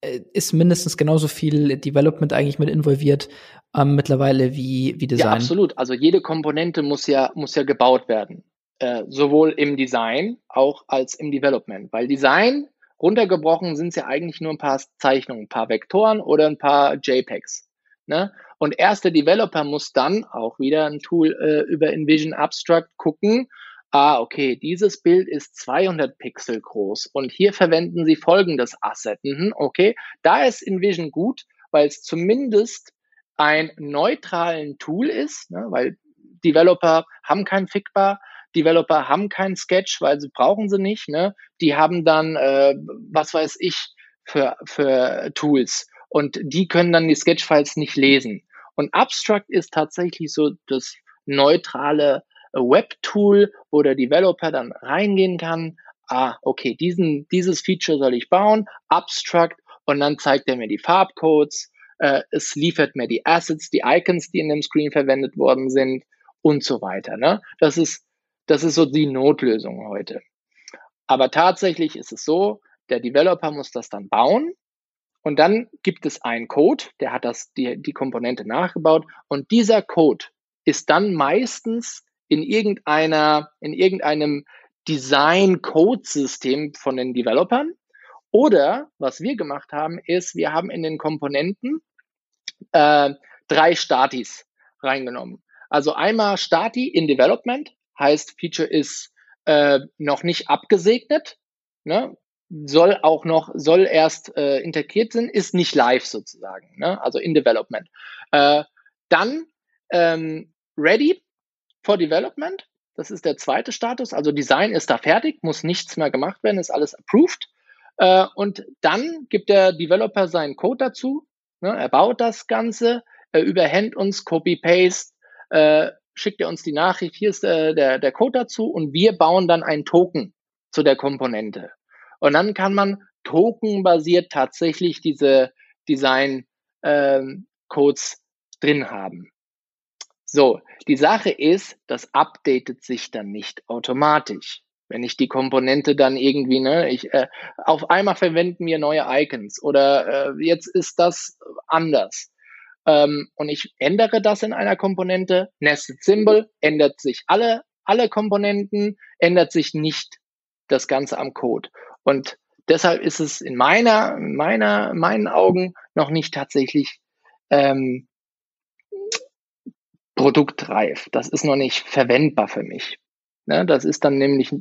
äh, ist mindestens genauso viel Development eigentlich mit involviert ähm, mittlerweile wie, wie Design. Ja, absolut. Also jede Komponente muss ja, muss ja gebaut werden. Äh, sowohl im Design auch als im Development. Weil Design, runtergebrochen, sind es ja eigentlich nur ein paar Zeichnungen, ein paar Vektoren oder ein paar JPEGs. Ne? Und erst der Developer muss dann auch wieder ein Tool äh, über InVision Abstract gucken. Ah, okay, dieses Bild ist 200 Pixel groß und hier verwenden Sie folgendes Asset. Mhm, okay, da ist InVision gut, weil es zumindest ein neutralen Tool ist, ne, weil Developer haben kein Figbar, Developer haben keinen Sketch, weil sie brauchen sie nicht. Ne? Die haben dann, äh, was weiß ich, für, für Tools. Und die können dann die Sketch-Files nicht lesen. Und Abstract ist tatsächlich so das neutrale äh, Web-Tool, wo der Developer dann reingehen kann. Ah, okay, diesen, dieses Feature soll ich bauen. Abstract. Und dann zeigt er mir die Farbcodes. Äh, es liefert mir die Assets, die Icons, die in dem Screen verwendet worden sind und so weiter. Ne? Das ist das ist so die Notlösung heute. Aber tatsächlich ist es so, der Developer muss das dann bauen und dann gibt es einen Code, der hat das, die, die Komponente nachgebaut und dieser Code ist dann meistens in irgendeiner, in irgendeinem Design-Code-System von den Developern. Oder was wir gemacht haben, ist, wir haben in den Komponenten äh, drei Statis reingenommen. Also einmal Stati in Development, heißt, Feature ist äh, noch nicht abgesegnet, ne? Soll auch noch, soll erst äh, integriert sein, ist nicht live sozusagen, ne? also in Development. Äh, dann ähm, ready for development, das ist der zweite Status, also Design ist da fertig, muss nichts mehr gemacht werden, ist alles approved. Äh, und dann gibt der Developer seinen Code dazu, ne? er baut das Ganze, er überhängt uns Copy-Paste, äh, schickt er uns die Nachricht, hier ist der, der, der Code dazu und wir bauen dann einen Token zu der Komponente. Und dann kann man tokenbasiert tatsächlich diese Design-Codes ähm, drin haben. So, die Sache ist, das updatet sich dann nicht automatisch. Wenn ich die Komponente dann irgendwie, ne, ich, äh, auf einmal verwenden wir neue Icons oder äh, jetzt ist das anders. Ähm, und ich ändere das in einer Komponente, Nested Symbol, ändert sich alle, alle Komponenten, ändert sich nicht das Ganze am Code. Und deshalb ist es in meiner, meiner, meinen Augen noch nicht tatsächlich ähm, produktreif. Das ist noch nicht verwendbar für mich. Ne, das ist dann nämlich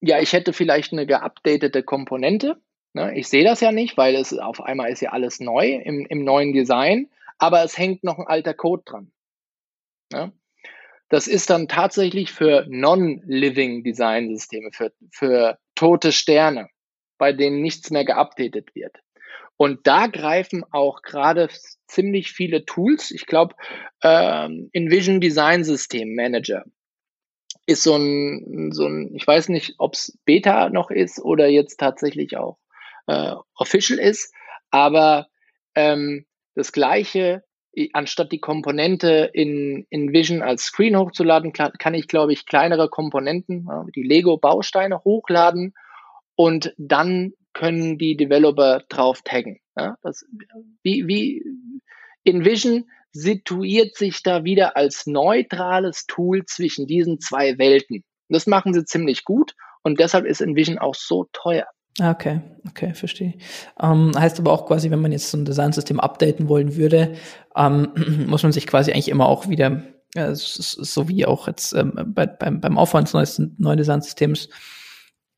ja, ich hätte vielleicht eine geupdatete Komponente. Ne? Ich sehe das ja nicht, weil es auf einmal ist ja alles neu im, im neuen Design, aber es hängt noch ein alter Code dran. Ne? Das ist dann tatsächlich für Non-Living Design-Systeme, für, für tote Sterne, bei denen nichts mehr geupdatet wird. Und da greifen auch gerade ziemlich viele Tools. Ich glaube, ähm, InVision Design System Manager ist so ein, so ein, ich weiß nicht, ob es Beta noch ist oder jetzt tatsächlich auch äh, official ist, aber ähm, das gleiche, anstatt die Komponente in, in Vision als Screen hochzuladen, kann ich, glaube ich, kleinere Komponenten, die Lego-Bausteine hochladen und dann können die Developer drauf taggen. Das, wie, wie in Vision situiert sich da wieder als neutrales Tool zwischen diesen zwei Welten. Das machen sie ziemlich gut und deshalb ist Envision auch so teuer. Ah, okay, okay, verstehe. Ähm, heißt aber auch quasi, wenn man jetzt so ein Designsystem updaten wollen würde, ähm, muss man sich quasi eigentlich immer auch wieder, äh, so wie auch jetzt ähm, bei, beim, beim Aufwand eines neuen Designsystems,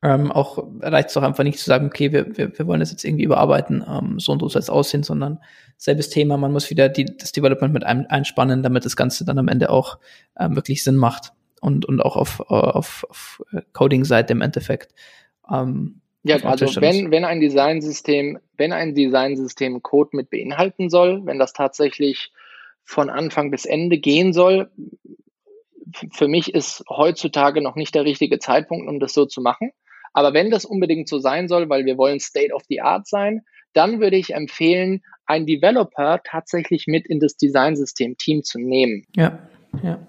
ähm, auch reicht es doch einfach nicht zu sagen, okay, wir, wir, wir wollen das jetzt irgendwie überarbeiten, ähm, so und so soll es aussehen, sondern selbes Thema, man muss wieder die, das Development mit ein, einspannen, damit das Ganze dann am Ende auch ähm, wirklich Sinn macht und, und auch auf, auf, auf Coding-Seite im Endeffekt. Ähm, ja, also wenn, wenn ein Designsystem, wenn ein Designsystem Code mit beinhalten soll, wenn das tatsächlich von Anfang bis Ende gehen soll, für mich ist heutzutage noch nicht der richtige Zeitpunkt, um das so zu machen. Aber wenn das unbedingt so sein soll, weil wir wollen State of the Art sein, dann würde ich empfehlen, einen Developer tatsächlich mit in das Designsystem-Team zu nehmen. Ja, ja.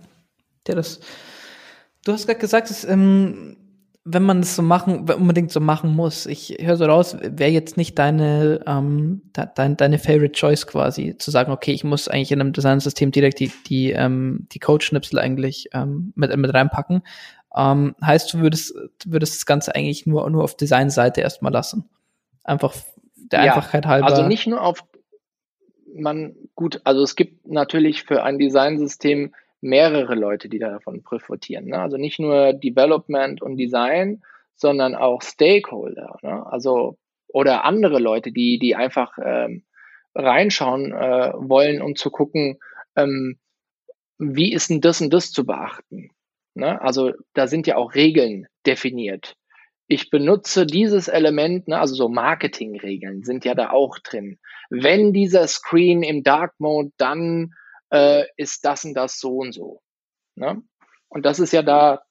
Ja, das. Du hast gerade gesagt, dass, ähm, wenn man es so machen, unbedingt so machen muss. Ich höre so raus, wäre jetzt nicht deine, ähm, dein, deine Favorite Choice quasi, zu sagen, okay, ich muss eigentlich in einem Designsystem direkt die, die, ähm, die Code-Schnipsel eigentlich ähm, mit, mit reinpacken. Ähm, heißt, du würdest, würdest das Ganze eigentlich nur, nur auf Designseite erstmal lassen. Einfach der ja, Einfachheit halber. Also nicht nur auf, man, gut, also es gibt natürlich für ein Designsystem mehrere Leute, die davon profitieren. Ne? Also nicht nur Development und Design, sondern auch Stakeholder. Ne? Also oder andere Leute, die, die einfach ähm, reinschauen äh, wollen, um zu gucken, ähm, wie ist denn das und das zu beachten. Ne? Also da sind ja auch Regeln definiert. Ich benutze dieses Element, ne, also so Marketingregeln sind ja da auch drin. Wenn dieser Screen im Dark Mode, dann äh, ist das und das so und so. Ne? Und das ist ja da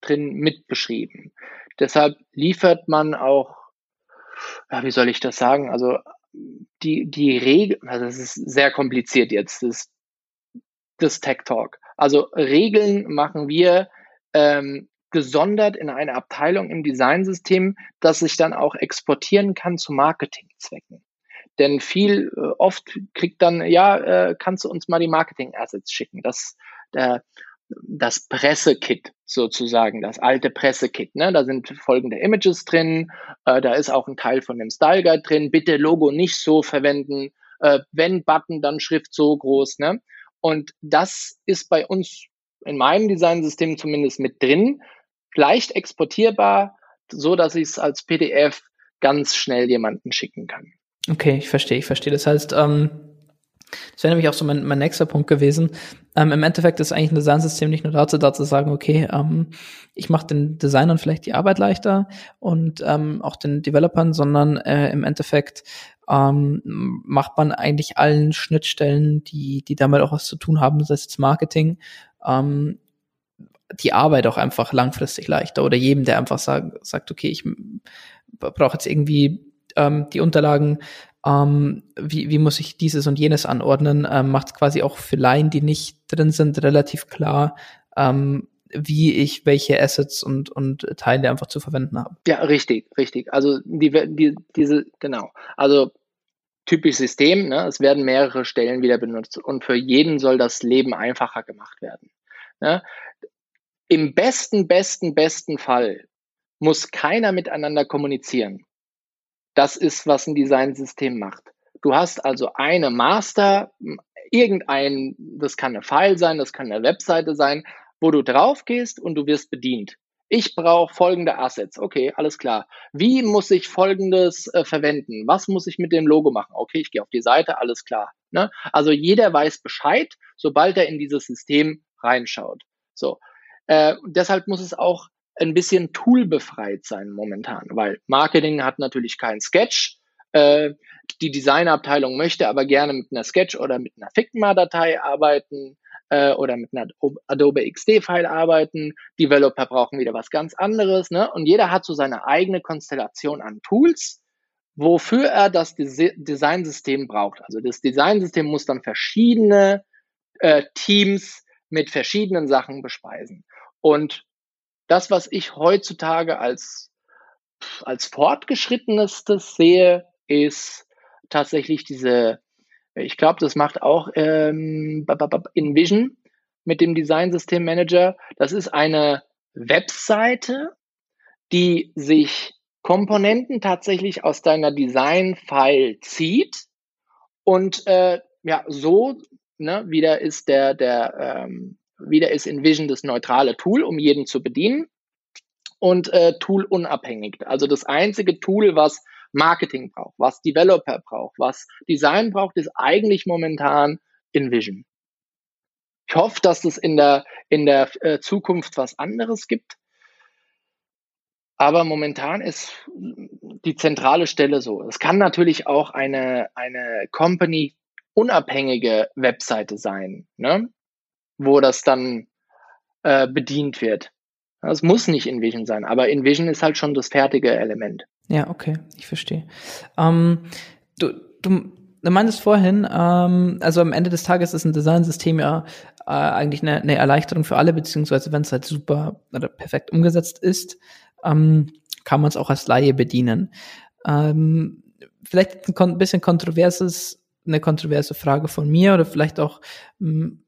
drin mit beschrieben. Deshalb liefert man auch, ja, wie soll ich das sagen? Also die, die Regel, also das ist sehr kompliziert jetzt, das, das Tech Talk. Also Regeln machen wir ähm, gesondert in eine Abteilung im Designsystem, das sich dann auch exportieren kann zu Marketingzwecken. Denn viel äh, oft kriegt dann, ja, äh, kannst du uns mal die Marketing-Assets schicken. Das, äh, das Pressekit sozusagen, das alte Pressekit. Ne? Da sind folgende Images drin, äh, da ist auch ein Teil von dem Style Guide drin. Bitte Logo nicht so verwenden. Äh, wenn Button, dann Schrift so groß. Ne? Und das ist bei uns in meinem Designsystem zumindest mit drin, leicht exportierbar, so dass ich es als PDF ganz schnell jemanden schicken kann. Okay, ich verstehe, ich verstehe. Das heißt, ähm, Das wäre nämlich auch so mein, mein nächster Punkt gewesen. Ähm, Im Endeffekt ist eigentlich ein Designsystem nicht nur dazu da zu sagen, okay, ähm, ich mache den Designern vielleicht die Arbeit leichter und ähm, auch den Developern, sondern äh, im Endeffekt ähm, macht man eigentlich allen Schnittstellen, die, die damit auch was zu tun haben, sei es jetzt Marketing, ähm, die Arbeit auch einfach langfristig leichter oder jedem, der einfach sagt, sagt okay, ich brauche jetzt irgendwie ähm, die Unterlagen ähm, wie, wie muss ich dieses und jenes anordnen, ähm, macht quasi auch für Laien, die nicht drin sind, relativ klar, ähm, wie ich welche Assets und, und Teile einfach zu verwenden habe. Ja, richtig, richtig. Also die, die, diese, genau. Also typisch System, ne? es werden mehrere Stellen wieder benutzt und für jeden soll das Leben einfacher gemacht werden. Ne? Im besten, besten, besten Fall muss keiner miteinander kommunizieren. Das ist, was ein Designsystem macht. Du hast also eine Master, irgendein, das kann eine File sein, das kann eine Webseite sein, wo du drauf gehst und du wirst bedient. Ich brauche folgende Assets. Okay, alles klar. Wie muss ich folgendes äh, verwenden? Was muss ich mit dem Logo machen? Okay, ich gehe auf die Seite, alles klar. Ne? Also jeder weiß Bescheid, sobald er in dieses System reinschaut. So. Äh, deshalb muss es auch ein bisschen toolbefreit sein momentan, weil Marketing hat natürlich keinen Sketch. Äh, die Designabteilung möchte aber gerne mit einer Sketch oder mit einer Figma-Datei arbeiten äh, oder mit einer Adobe XD-File arbeiten. Developer brauchen wieder was ganz anderes. Ne? Und jeder hat so seine eigene Konstellation an Tools, wofür er das Des Designsystem braucht. Also das Designsystem muss dann verschiedene äh, Teams mit verschiedenen Sachen bespeisen. Und das, was ich heutzutage als, als fortgeschrittenstes sehe, ist tatsächlich diese, ich glaube, das macht auch ähm, InVision mit dem Design System Manager. Das ist eine Webseite, die sich Komponenten tatsächlich aus deiner Design-File zieht und äh, ja, so ne, wieder ist der, der ähm, wieder ist InVision das neutrale Tool, um jeden zu bedienen und äh, Tool unabhängig. Also das einzige Tool, was Marketing braucht, was Developer braucht, was Design braucht, ist eigentlich momentan InVision. Ich hoffe, dass es in der, in der äh, Zukunft was anderes gibt. Aber momentan ist die zentrale Stelle so. Es kann natürlich auch eine, eine Company unabhängige Webseite sein. Ne? Wo das dann äh, bedient wird. Es muss nicht InVision sein, aber InVision ist halt schon das fertige Element. Ja, okay, ich verstehe. Ähm, du, du, du meintest vorhin, ähm, also am Ende des Tages ist ein Designsystem ja äh, eigentlich eine, eine Erleichterung für alle, beziehungsweise wenn es halt super oder perfekt umgesetzt ist, ähm, kann man es auch als Laie bedienen. Ähm, vielleicht ein, bisschen kontroverses, eine kontroverse Frage von mir oder vielleicht auch mh, hm,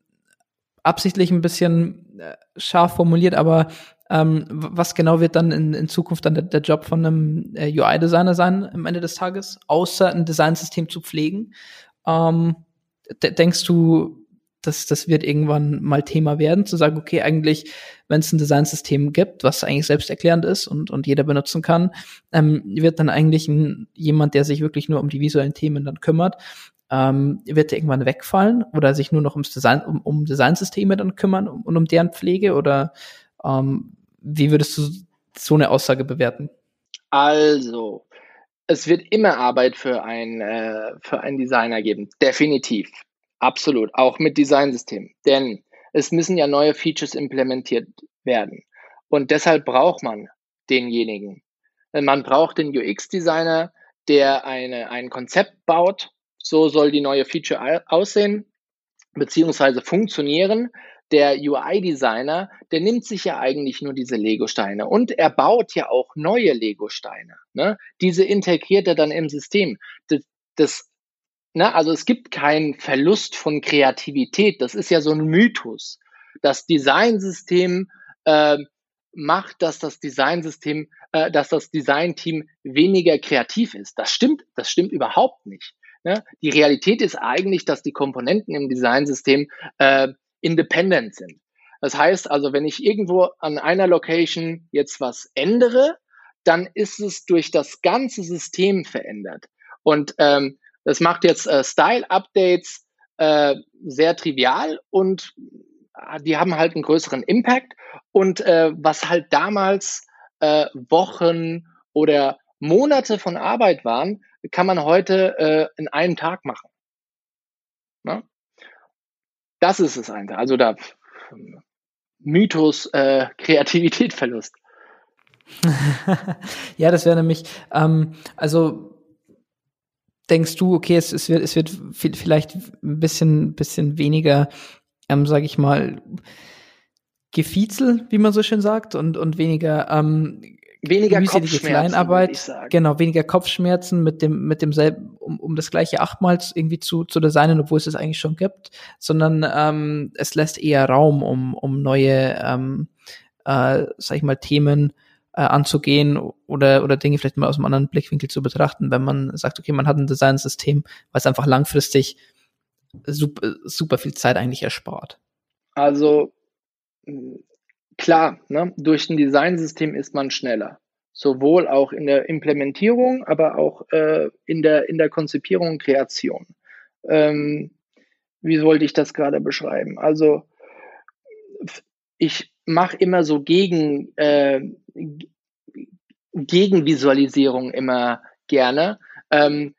absichtlich ein bisschen äh, scharf formuliert, aber ähm, was genau wird dann in, in Zukunft dann der, der Job von einem äh, UI-Designer sein am Ende des Tages, außer ein Designsystem zu pflegen? Ähm, de denkst du, dass das wird irgendwann mal Thema werden, zu sagen, okay, eigentlich, wenn es ein Designsystem gibt, was eigentlich selbsterklärend ist und, und jeder benutzen kann, ähm, wird dann eigentlich ein, jemand, der sich wirklich nur um die visuellen Themen dann kümmert, ähm, wird der irgendwann wegfallen oder sich nur noch ums Design, um, um Designsysteme dann kümmern und um, deren Pflege oder ähm, wie würdest du so eine Aussage bewerten? Also, es wird immer Arbeit für, ein, äh, für einen Designer geben, definitiv, absolut, auch mit Designsystemen, denn es müssen ja neue Features implementiert werden. Und deshalb braucht man denjenigen. Man braucht den UX-Designer, der eine, ein Konzept baut, so soll die neue Feature aussehen beziehungsweise funktionieren. Der UI-Designer, der nimmt sich ja eigentlich nur diese Lego-Steine und er baut ja auch neue Lego-Steine. Ne? Diese integriert er dann im System. Das, das ne? Also es gibt keinen Verlust von Kreativität. Das ist ja so ein Mythos. Das Designsystem äh, macht, dass das Designsystem, äh, dass das Designteam weniger kreativ ist. Das stimmt, das stimmt überhaupt nicht. Ne? Die Realität ist eigentlich, dass die Komponenten im Designsystem äh, independent sind. Das heißt also, wenn ich irgendwo an einer Location jetzt was ändere, dann ist es durch das ganze System verändert. Und ähm, das macht jetzt äh, Style-Updates äh, sehr trivial und äh, die haben halt einen größeren Impact. Und äh, was halt damals äh, Wochen oder Monate von Arbeit waren, kann man heute äh, in einem Tag machen. Ne? Das ist es einfach. Also da Mythos äh, Kreativität Verlust. ja, das wäre nämlich, ähm, also denkst du, okay, es, es, wird, es wird vielleicht ein bisschen, bisschen weniger, ähm, sage ich mal, Gefiezel, wie man so schön sagt, und, und weniger ähm, weniger Kopfschmerzen, Kleinarbeit, genau, weniger Kopfschmerzen mit dem, mit demselben, um, um das gleiche achtmals irgendwie zu, zu designen, obwohl es es eigentlich schon gibt, sondern ähm, es lässt eher Raum, um, um neue, ähm, äh, sag ich mal, Themen äh, anzugehen oder, oder Dinge vielleicht mal aus einem anderen Blickwinkel zu betrachten, wenn man sagt, okay, man hat ein Designsystem, was einfach langfristig super, super viel Zeit eigentlich erspart. Also klar, ne, durch ein Designsystem ist man schneller. Sowohl auch in der Implementierung, aber auch äh, in, der, in der Konzipierung und Kreation. Ähm, wie wollte ich das gerade beschreiben? Also ich mache immer so gegen, äh, Gegenvisualisierung immer gerne. Ähm,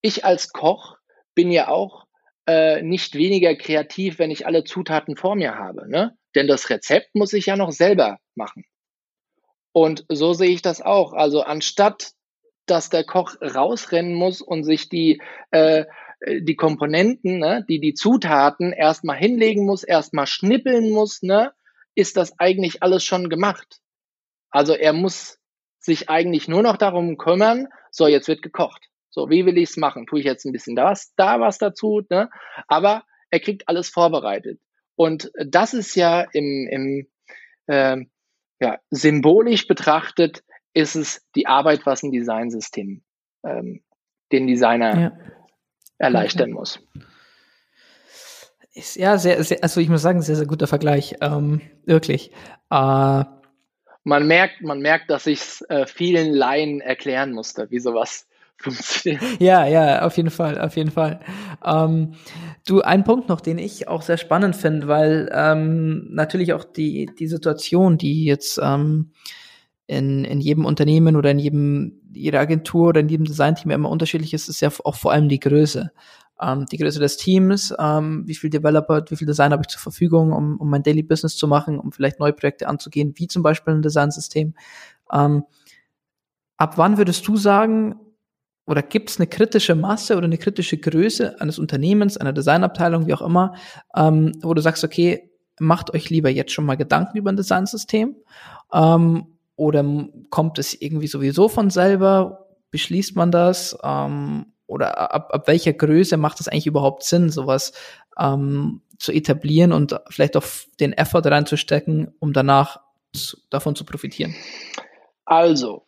ich als Koch bin ja auch äh, nicht weniger kreativ, wenn ich alle Zutaten vor mir habe. Ne? Denn das Rezept muss ich ja noch selber machen. Und so sehe ich das auch. Also anstatt, dass der Koch rausrennen muss und sich die, äh, die Komponenten, ne, die, die Zutaten erstmal hinlegen muss, erstmal schnippeln muss, ne, ist das eigentlich alles schon gemacht. Also er muss sich eigentlich nur noch darum kümmern, so jetzt wird gekocht. So, wie will ich es machen? Tue ich jetzt ein bisschen das, da was dazu, ne? Aber er kriegt alles vorbereitet. Und das ist ja im, im äh, ja, symbolisch betrachtet, ist es die Arbeit, was ein Designsystem ähm, den Designer ja. erleichtern okay. muss. Ist ja sehr, sehr, also ich muss sagen, sehr, sehr guter Vergleich. Ähm, wirklich. Äh, man merkt, man merkt, dass ich es äh, vielen Laien erklären musste, wie sowas funktioniert. Ja, ja, auf jeden Fall, auf jeden Fall. Ähm, du, ein Punkt noch, den ich auch sehr spannend finde, weil ähm, natürlich auch die, die Situation, die jetzt ähm, in, in jedem Unternehmen oder in jedem, jeder Agentur oder in jedem Designteam immer unterschiedlich ist, ist ja auch vor allem die Größe. Ähm, die Größe des Teams, ähm, wie viel Developer, wie viel Design habe ich zur Verfügung, um, um mein Daily Business zu machen, um vielleicht neue Projekte anzugehen, wie zum Beispiel ein Designsystem. Ähm, ab wann würdest du sagen, oder gibt es eine kritische Masse oder eine kritische Größe eines Unternehmens, einer Designabteilung, wie auch immer, ähm, wo du sagst, okay, macht euch lieber jetzt schon mal Gedanken über ein Designsystem ähm, oder kommt es irgendwie sowieso von selber? Beschließt man das? Ähm, oder ab, ab welcher Größe macht es eigentlich überhaupt Sinn, sowas ähm, zu etablieren und vielleicht auch den Effort reinzustecken, um danach zu, davon zu profitieren? Also,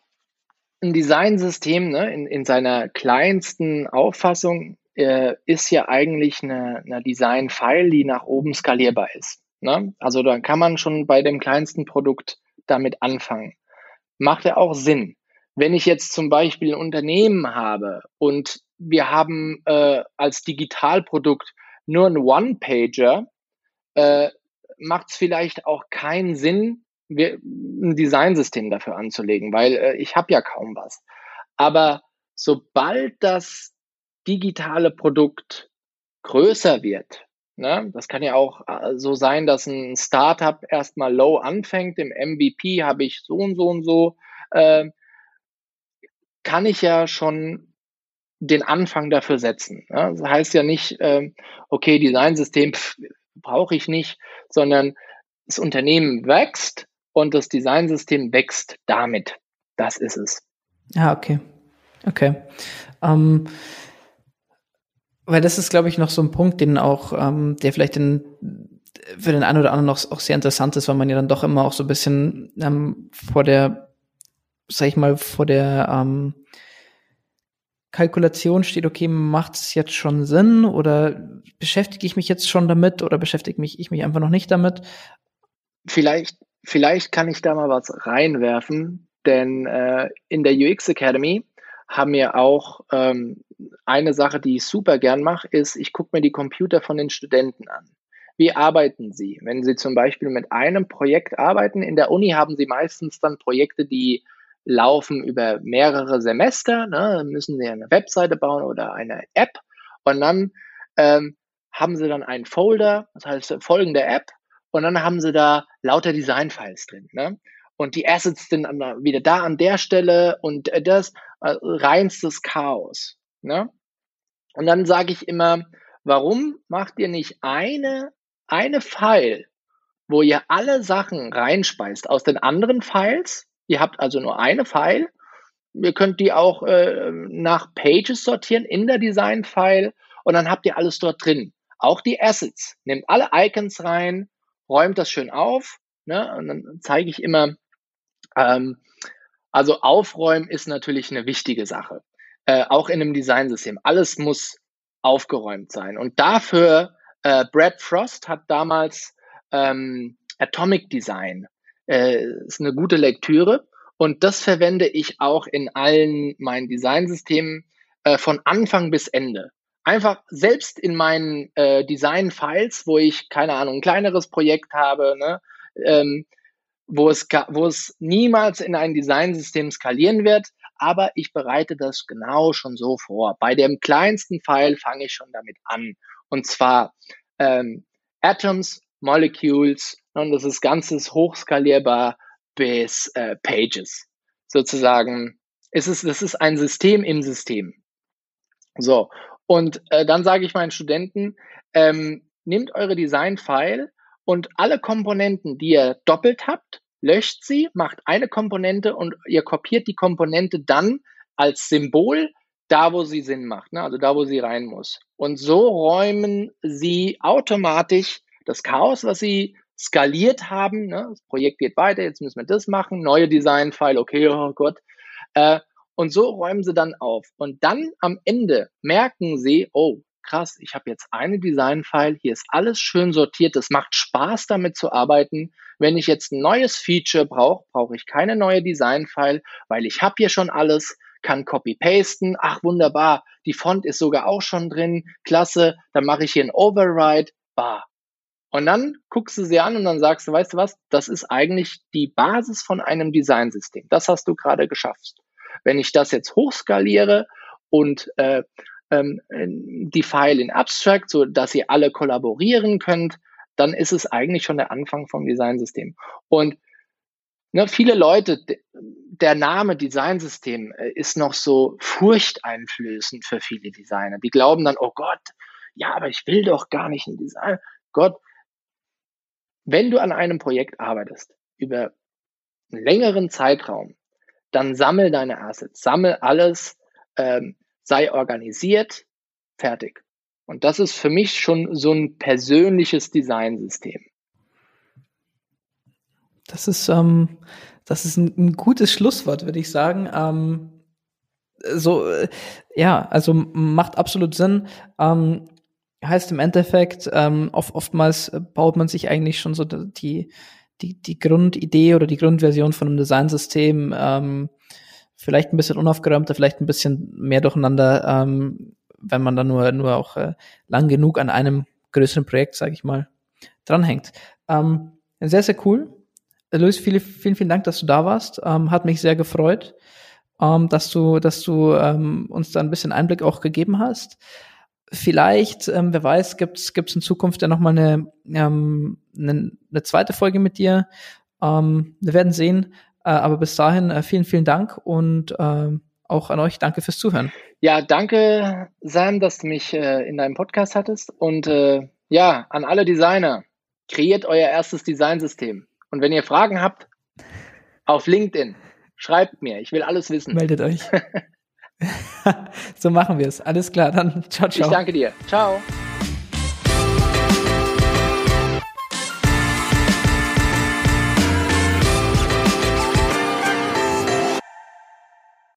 ein Designsystem ne, in, in seiner kleinsten Auffassung äh, ist ja eigentlich eine, eine Design-File, die nach oben skalierbar ist. Ne? Also da kann man schon bei dem kleinsten Produkt damit anfangen. Macht ja auch Sinn. Wenn ich jetzt zum Beispiel ein Unternehmen habe und wir haben äh, als Digitalprodukt nur ein One-Pager, äh, macht es vielleicht auch keinen Sinn, ein Designsystem dafür anzulegen, weil äh, ich habe ja kaum was. Aber sobald das digitale Produkt größer wird, ne, das kann ja auch äh, so sein, dass ein Startup erstmal low anfängt, im MVP habe ich so und so und so, äh, kann ich ja schon den Anfang dafür setzen. Ne? Das heißt ja nicht, äh, okay, Designsystem brauche ich nicht, sondern das Unternehmen wächst und das Designsystem wächst damit. Das ist es. Ja, okay. Okay. Ähm, weil das ist, glaube ich, noch so ein Punkt, den auch, ähm, der vielleicht den, für den einen oder anderen noch auch sehr interessant ist, weil man ja dann doch immer auch so ein bisschen ähm, vor der, sag ich mal, vor der ähm, Kalkulation steht, okay, macht es jetzt schon Sinn oder beschäftige ich mich jetzt schon damit oder beschäftige mich ich mich einfach noch nicht damit? Vielleicht Vielleicht kann ich da mal was reinwerfen, denn äh, in der UX Academy haben mir auch ähm, eine Sache, die ich super gern mache, ist, ich gucke mir die Computer von den Studenten an. Wie arbeiten sie? Wenn sie zum Beispiel mit einem Projekt arbeiten, in der Uni haben sie meistens dann Projekte, die laufen über mehrere Semester, ne? müssen sie eine Webseite bauen oder eine App und dann ähm, haben sie dann einen Folder, das heißt folgende App und dann haben sie da lauter Design-Files drin. Ne? Und die Assets sind wieder da an der Stelle und äh, das äh, reinstes Chaos. Ne? Und dann sage ich immer, warum macht ihr nicht eine, eine File, wo ihr alle Sachen reinspeist aus den anderen Files? Ihr habt also nur eine File. Ihr könnt die auch äh, nach Pages sortieren in der Design-File und dann habt ihr alles dort drin. Auch die Assets. Nehmt alle Icons rein, räumt das schön auf. Ne? Und dann zeige ich immer, ähm, also aufräumen ist natürlich eine wichtige Sache. Äh, auch in einem Designsystem. Alles muss aufgeräumt sein. Und dafür, äh, Brad Frost hat damals ähm, Atomic Design. Äh, ist eine gute Lektüre. Und das verwende ich auch in allen meinen Designsystemen äh, von Anfang bis Ende. Einfach selbst in meinen äh, Design-Files, wo ich, keine Ahnung, ein kleineres Projekt habe, ne, ähm, wo es, wo es niemals in ein Designsystem skalieren wird, aber ich bereite das genau schon so vor. Bei dem kleinsten File fange ich schon damit an. Und zwar ähm, Atoms, Molecules, und das ist ganzes hochskalierbar bis äh, Pages. Sozusagen, es ist, das ist ein System im System. So, und äh, dann sage ich meinen Studenten, ähm, nehmt eure Design-File und alle Komponenten, die ihr doppelt habt, löscht sie, macht eine Komponente und ihr kopiert die Komponente dann als Symbol da, wo sie Sinn macht, ne? also da, wo sie rein muss. Und so räumen sie automatisch das Chaos, was sie skaliert haben. Ne? Das Projekt geht weiter, jetzt müssen wir das machen, neue Design-File, okay, oh Gott. Äh, und so räumen sie dann auf. Und dann am Ende merken sie, oh, krass, ich habe jetzt eine Design-File, hier ist alles schön sortiert, es macht Spaß damit zu arbeiten. Wenn ich jetzt ein neues Feature brauche, brauche ich keine neue Design-File, weil ich habe hier schon alles, kann copy-pasten, ach wunderbar, die Font ist sogar auch schon drin, klasse, dann mache ich hier ein Override, bar. Und dann guckst du sie an und dann sagst du, weißt du was, das ist eigentlich die Basis von einem Designsystem. Das hast du gerade geschafft. Wenn ich das jetzt hochskaliere und äh, ähm, die File in Abstract, so dass ihr alle kollaborieren könnt, dann ist es eigentlich schon der Anfang vom Designsystem. Und ne, viele Leute, der Name Designsystem äh, ist noch so furchteinflößend für viele Designer. Die glauben dann, oh Gott, ja, aber ich will doch gar nicht ein Design. Gott, wenn du an einem Projekt arbeitest über einen längeren Zeitraum, dann sammel deine Assets, sammel alles, ähm, sei organisiert, fertig. Und das ist für mich schon so ein persönliches Designsystem. Das ist, ähm, das ist ein, ein, gutes Schlusswort, würde ich sagen. Ähm, so, äh, ja, also macht absolut Sinn. Ähm, heißt im Endeffekt, ähm, oft, oftmals baut man sich eigentlich schon so die, die, die Grundidee oder die Grundversion von einem Designsystem ähm, vielleicht ein bisschen unaufgeräumter, vielleicht ein bisschen mehr durcheinander, ähm, wenn man dann nur, nur auch äh, lang genug an einem größeren Projekt, sage ich mal, dranhängt. Ähm, sehr, sehr cool. Luis, vielen, vielen, vielen Dank, dass du da warst. Ähm, hat mich sehr gefreut, ähm, dass du, dass du ähm, uns da ein bisschen Einblick auch gegeben hast. Vielleicht, ähm, wer weiß, gibt's gibt's in Zukunft ja noch mal eine, ähm, eine, eine zweite Folge mit dir. Ähm, wir werden sehen. Äh, aber bis dahin äh, vielen, vielen Dank und äh, auch an euch danke fürs Zuhören. Ja, danke, Sam, dass du mich äh, in deinem Podcast hattest. Und äh, ja, an alle Designer, kreiert euer erstes Designsystem. Und wenn ihr Fragen habt, auf LinkedIn, schreibt mir. Ich will alles wissen. Meldet euch. so machen wir es. Alles klar, dann ciao, ciao. Ich danke dir. Ciao.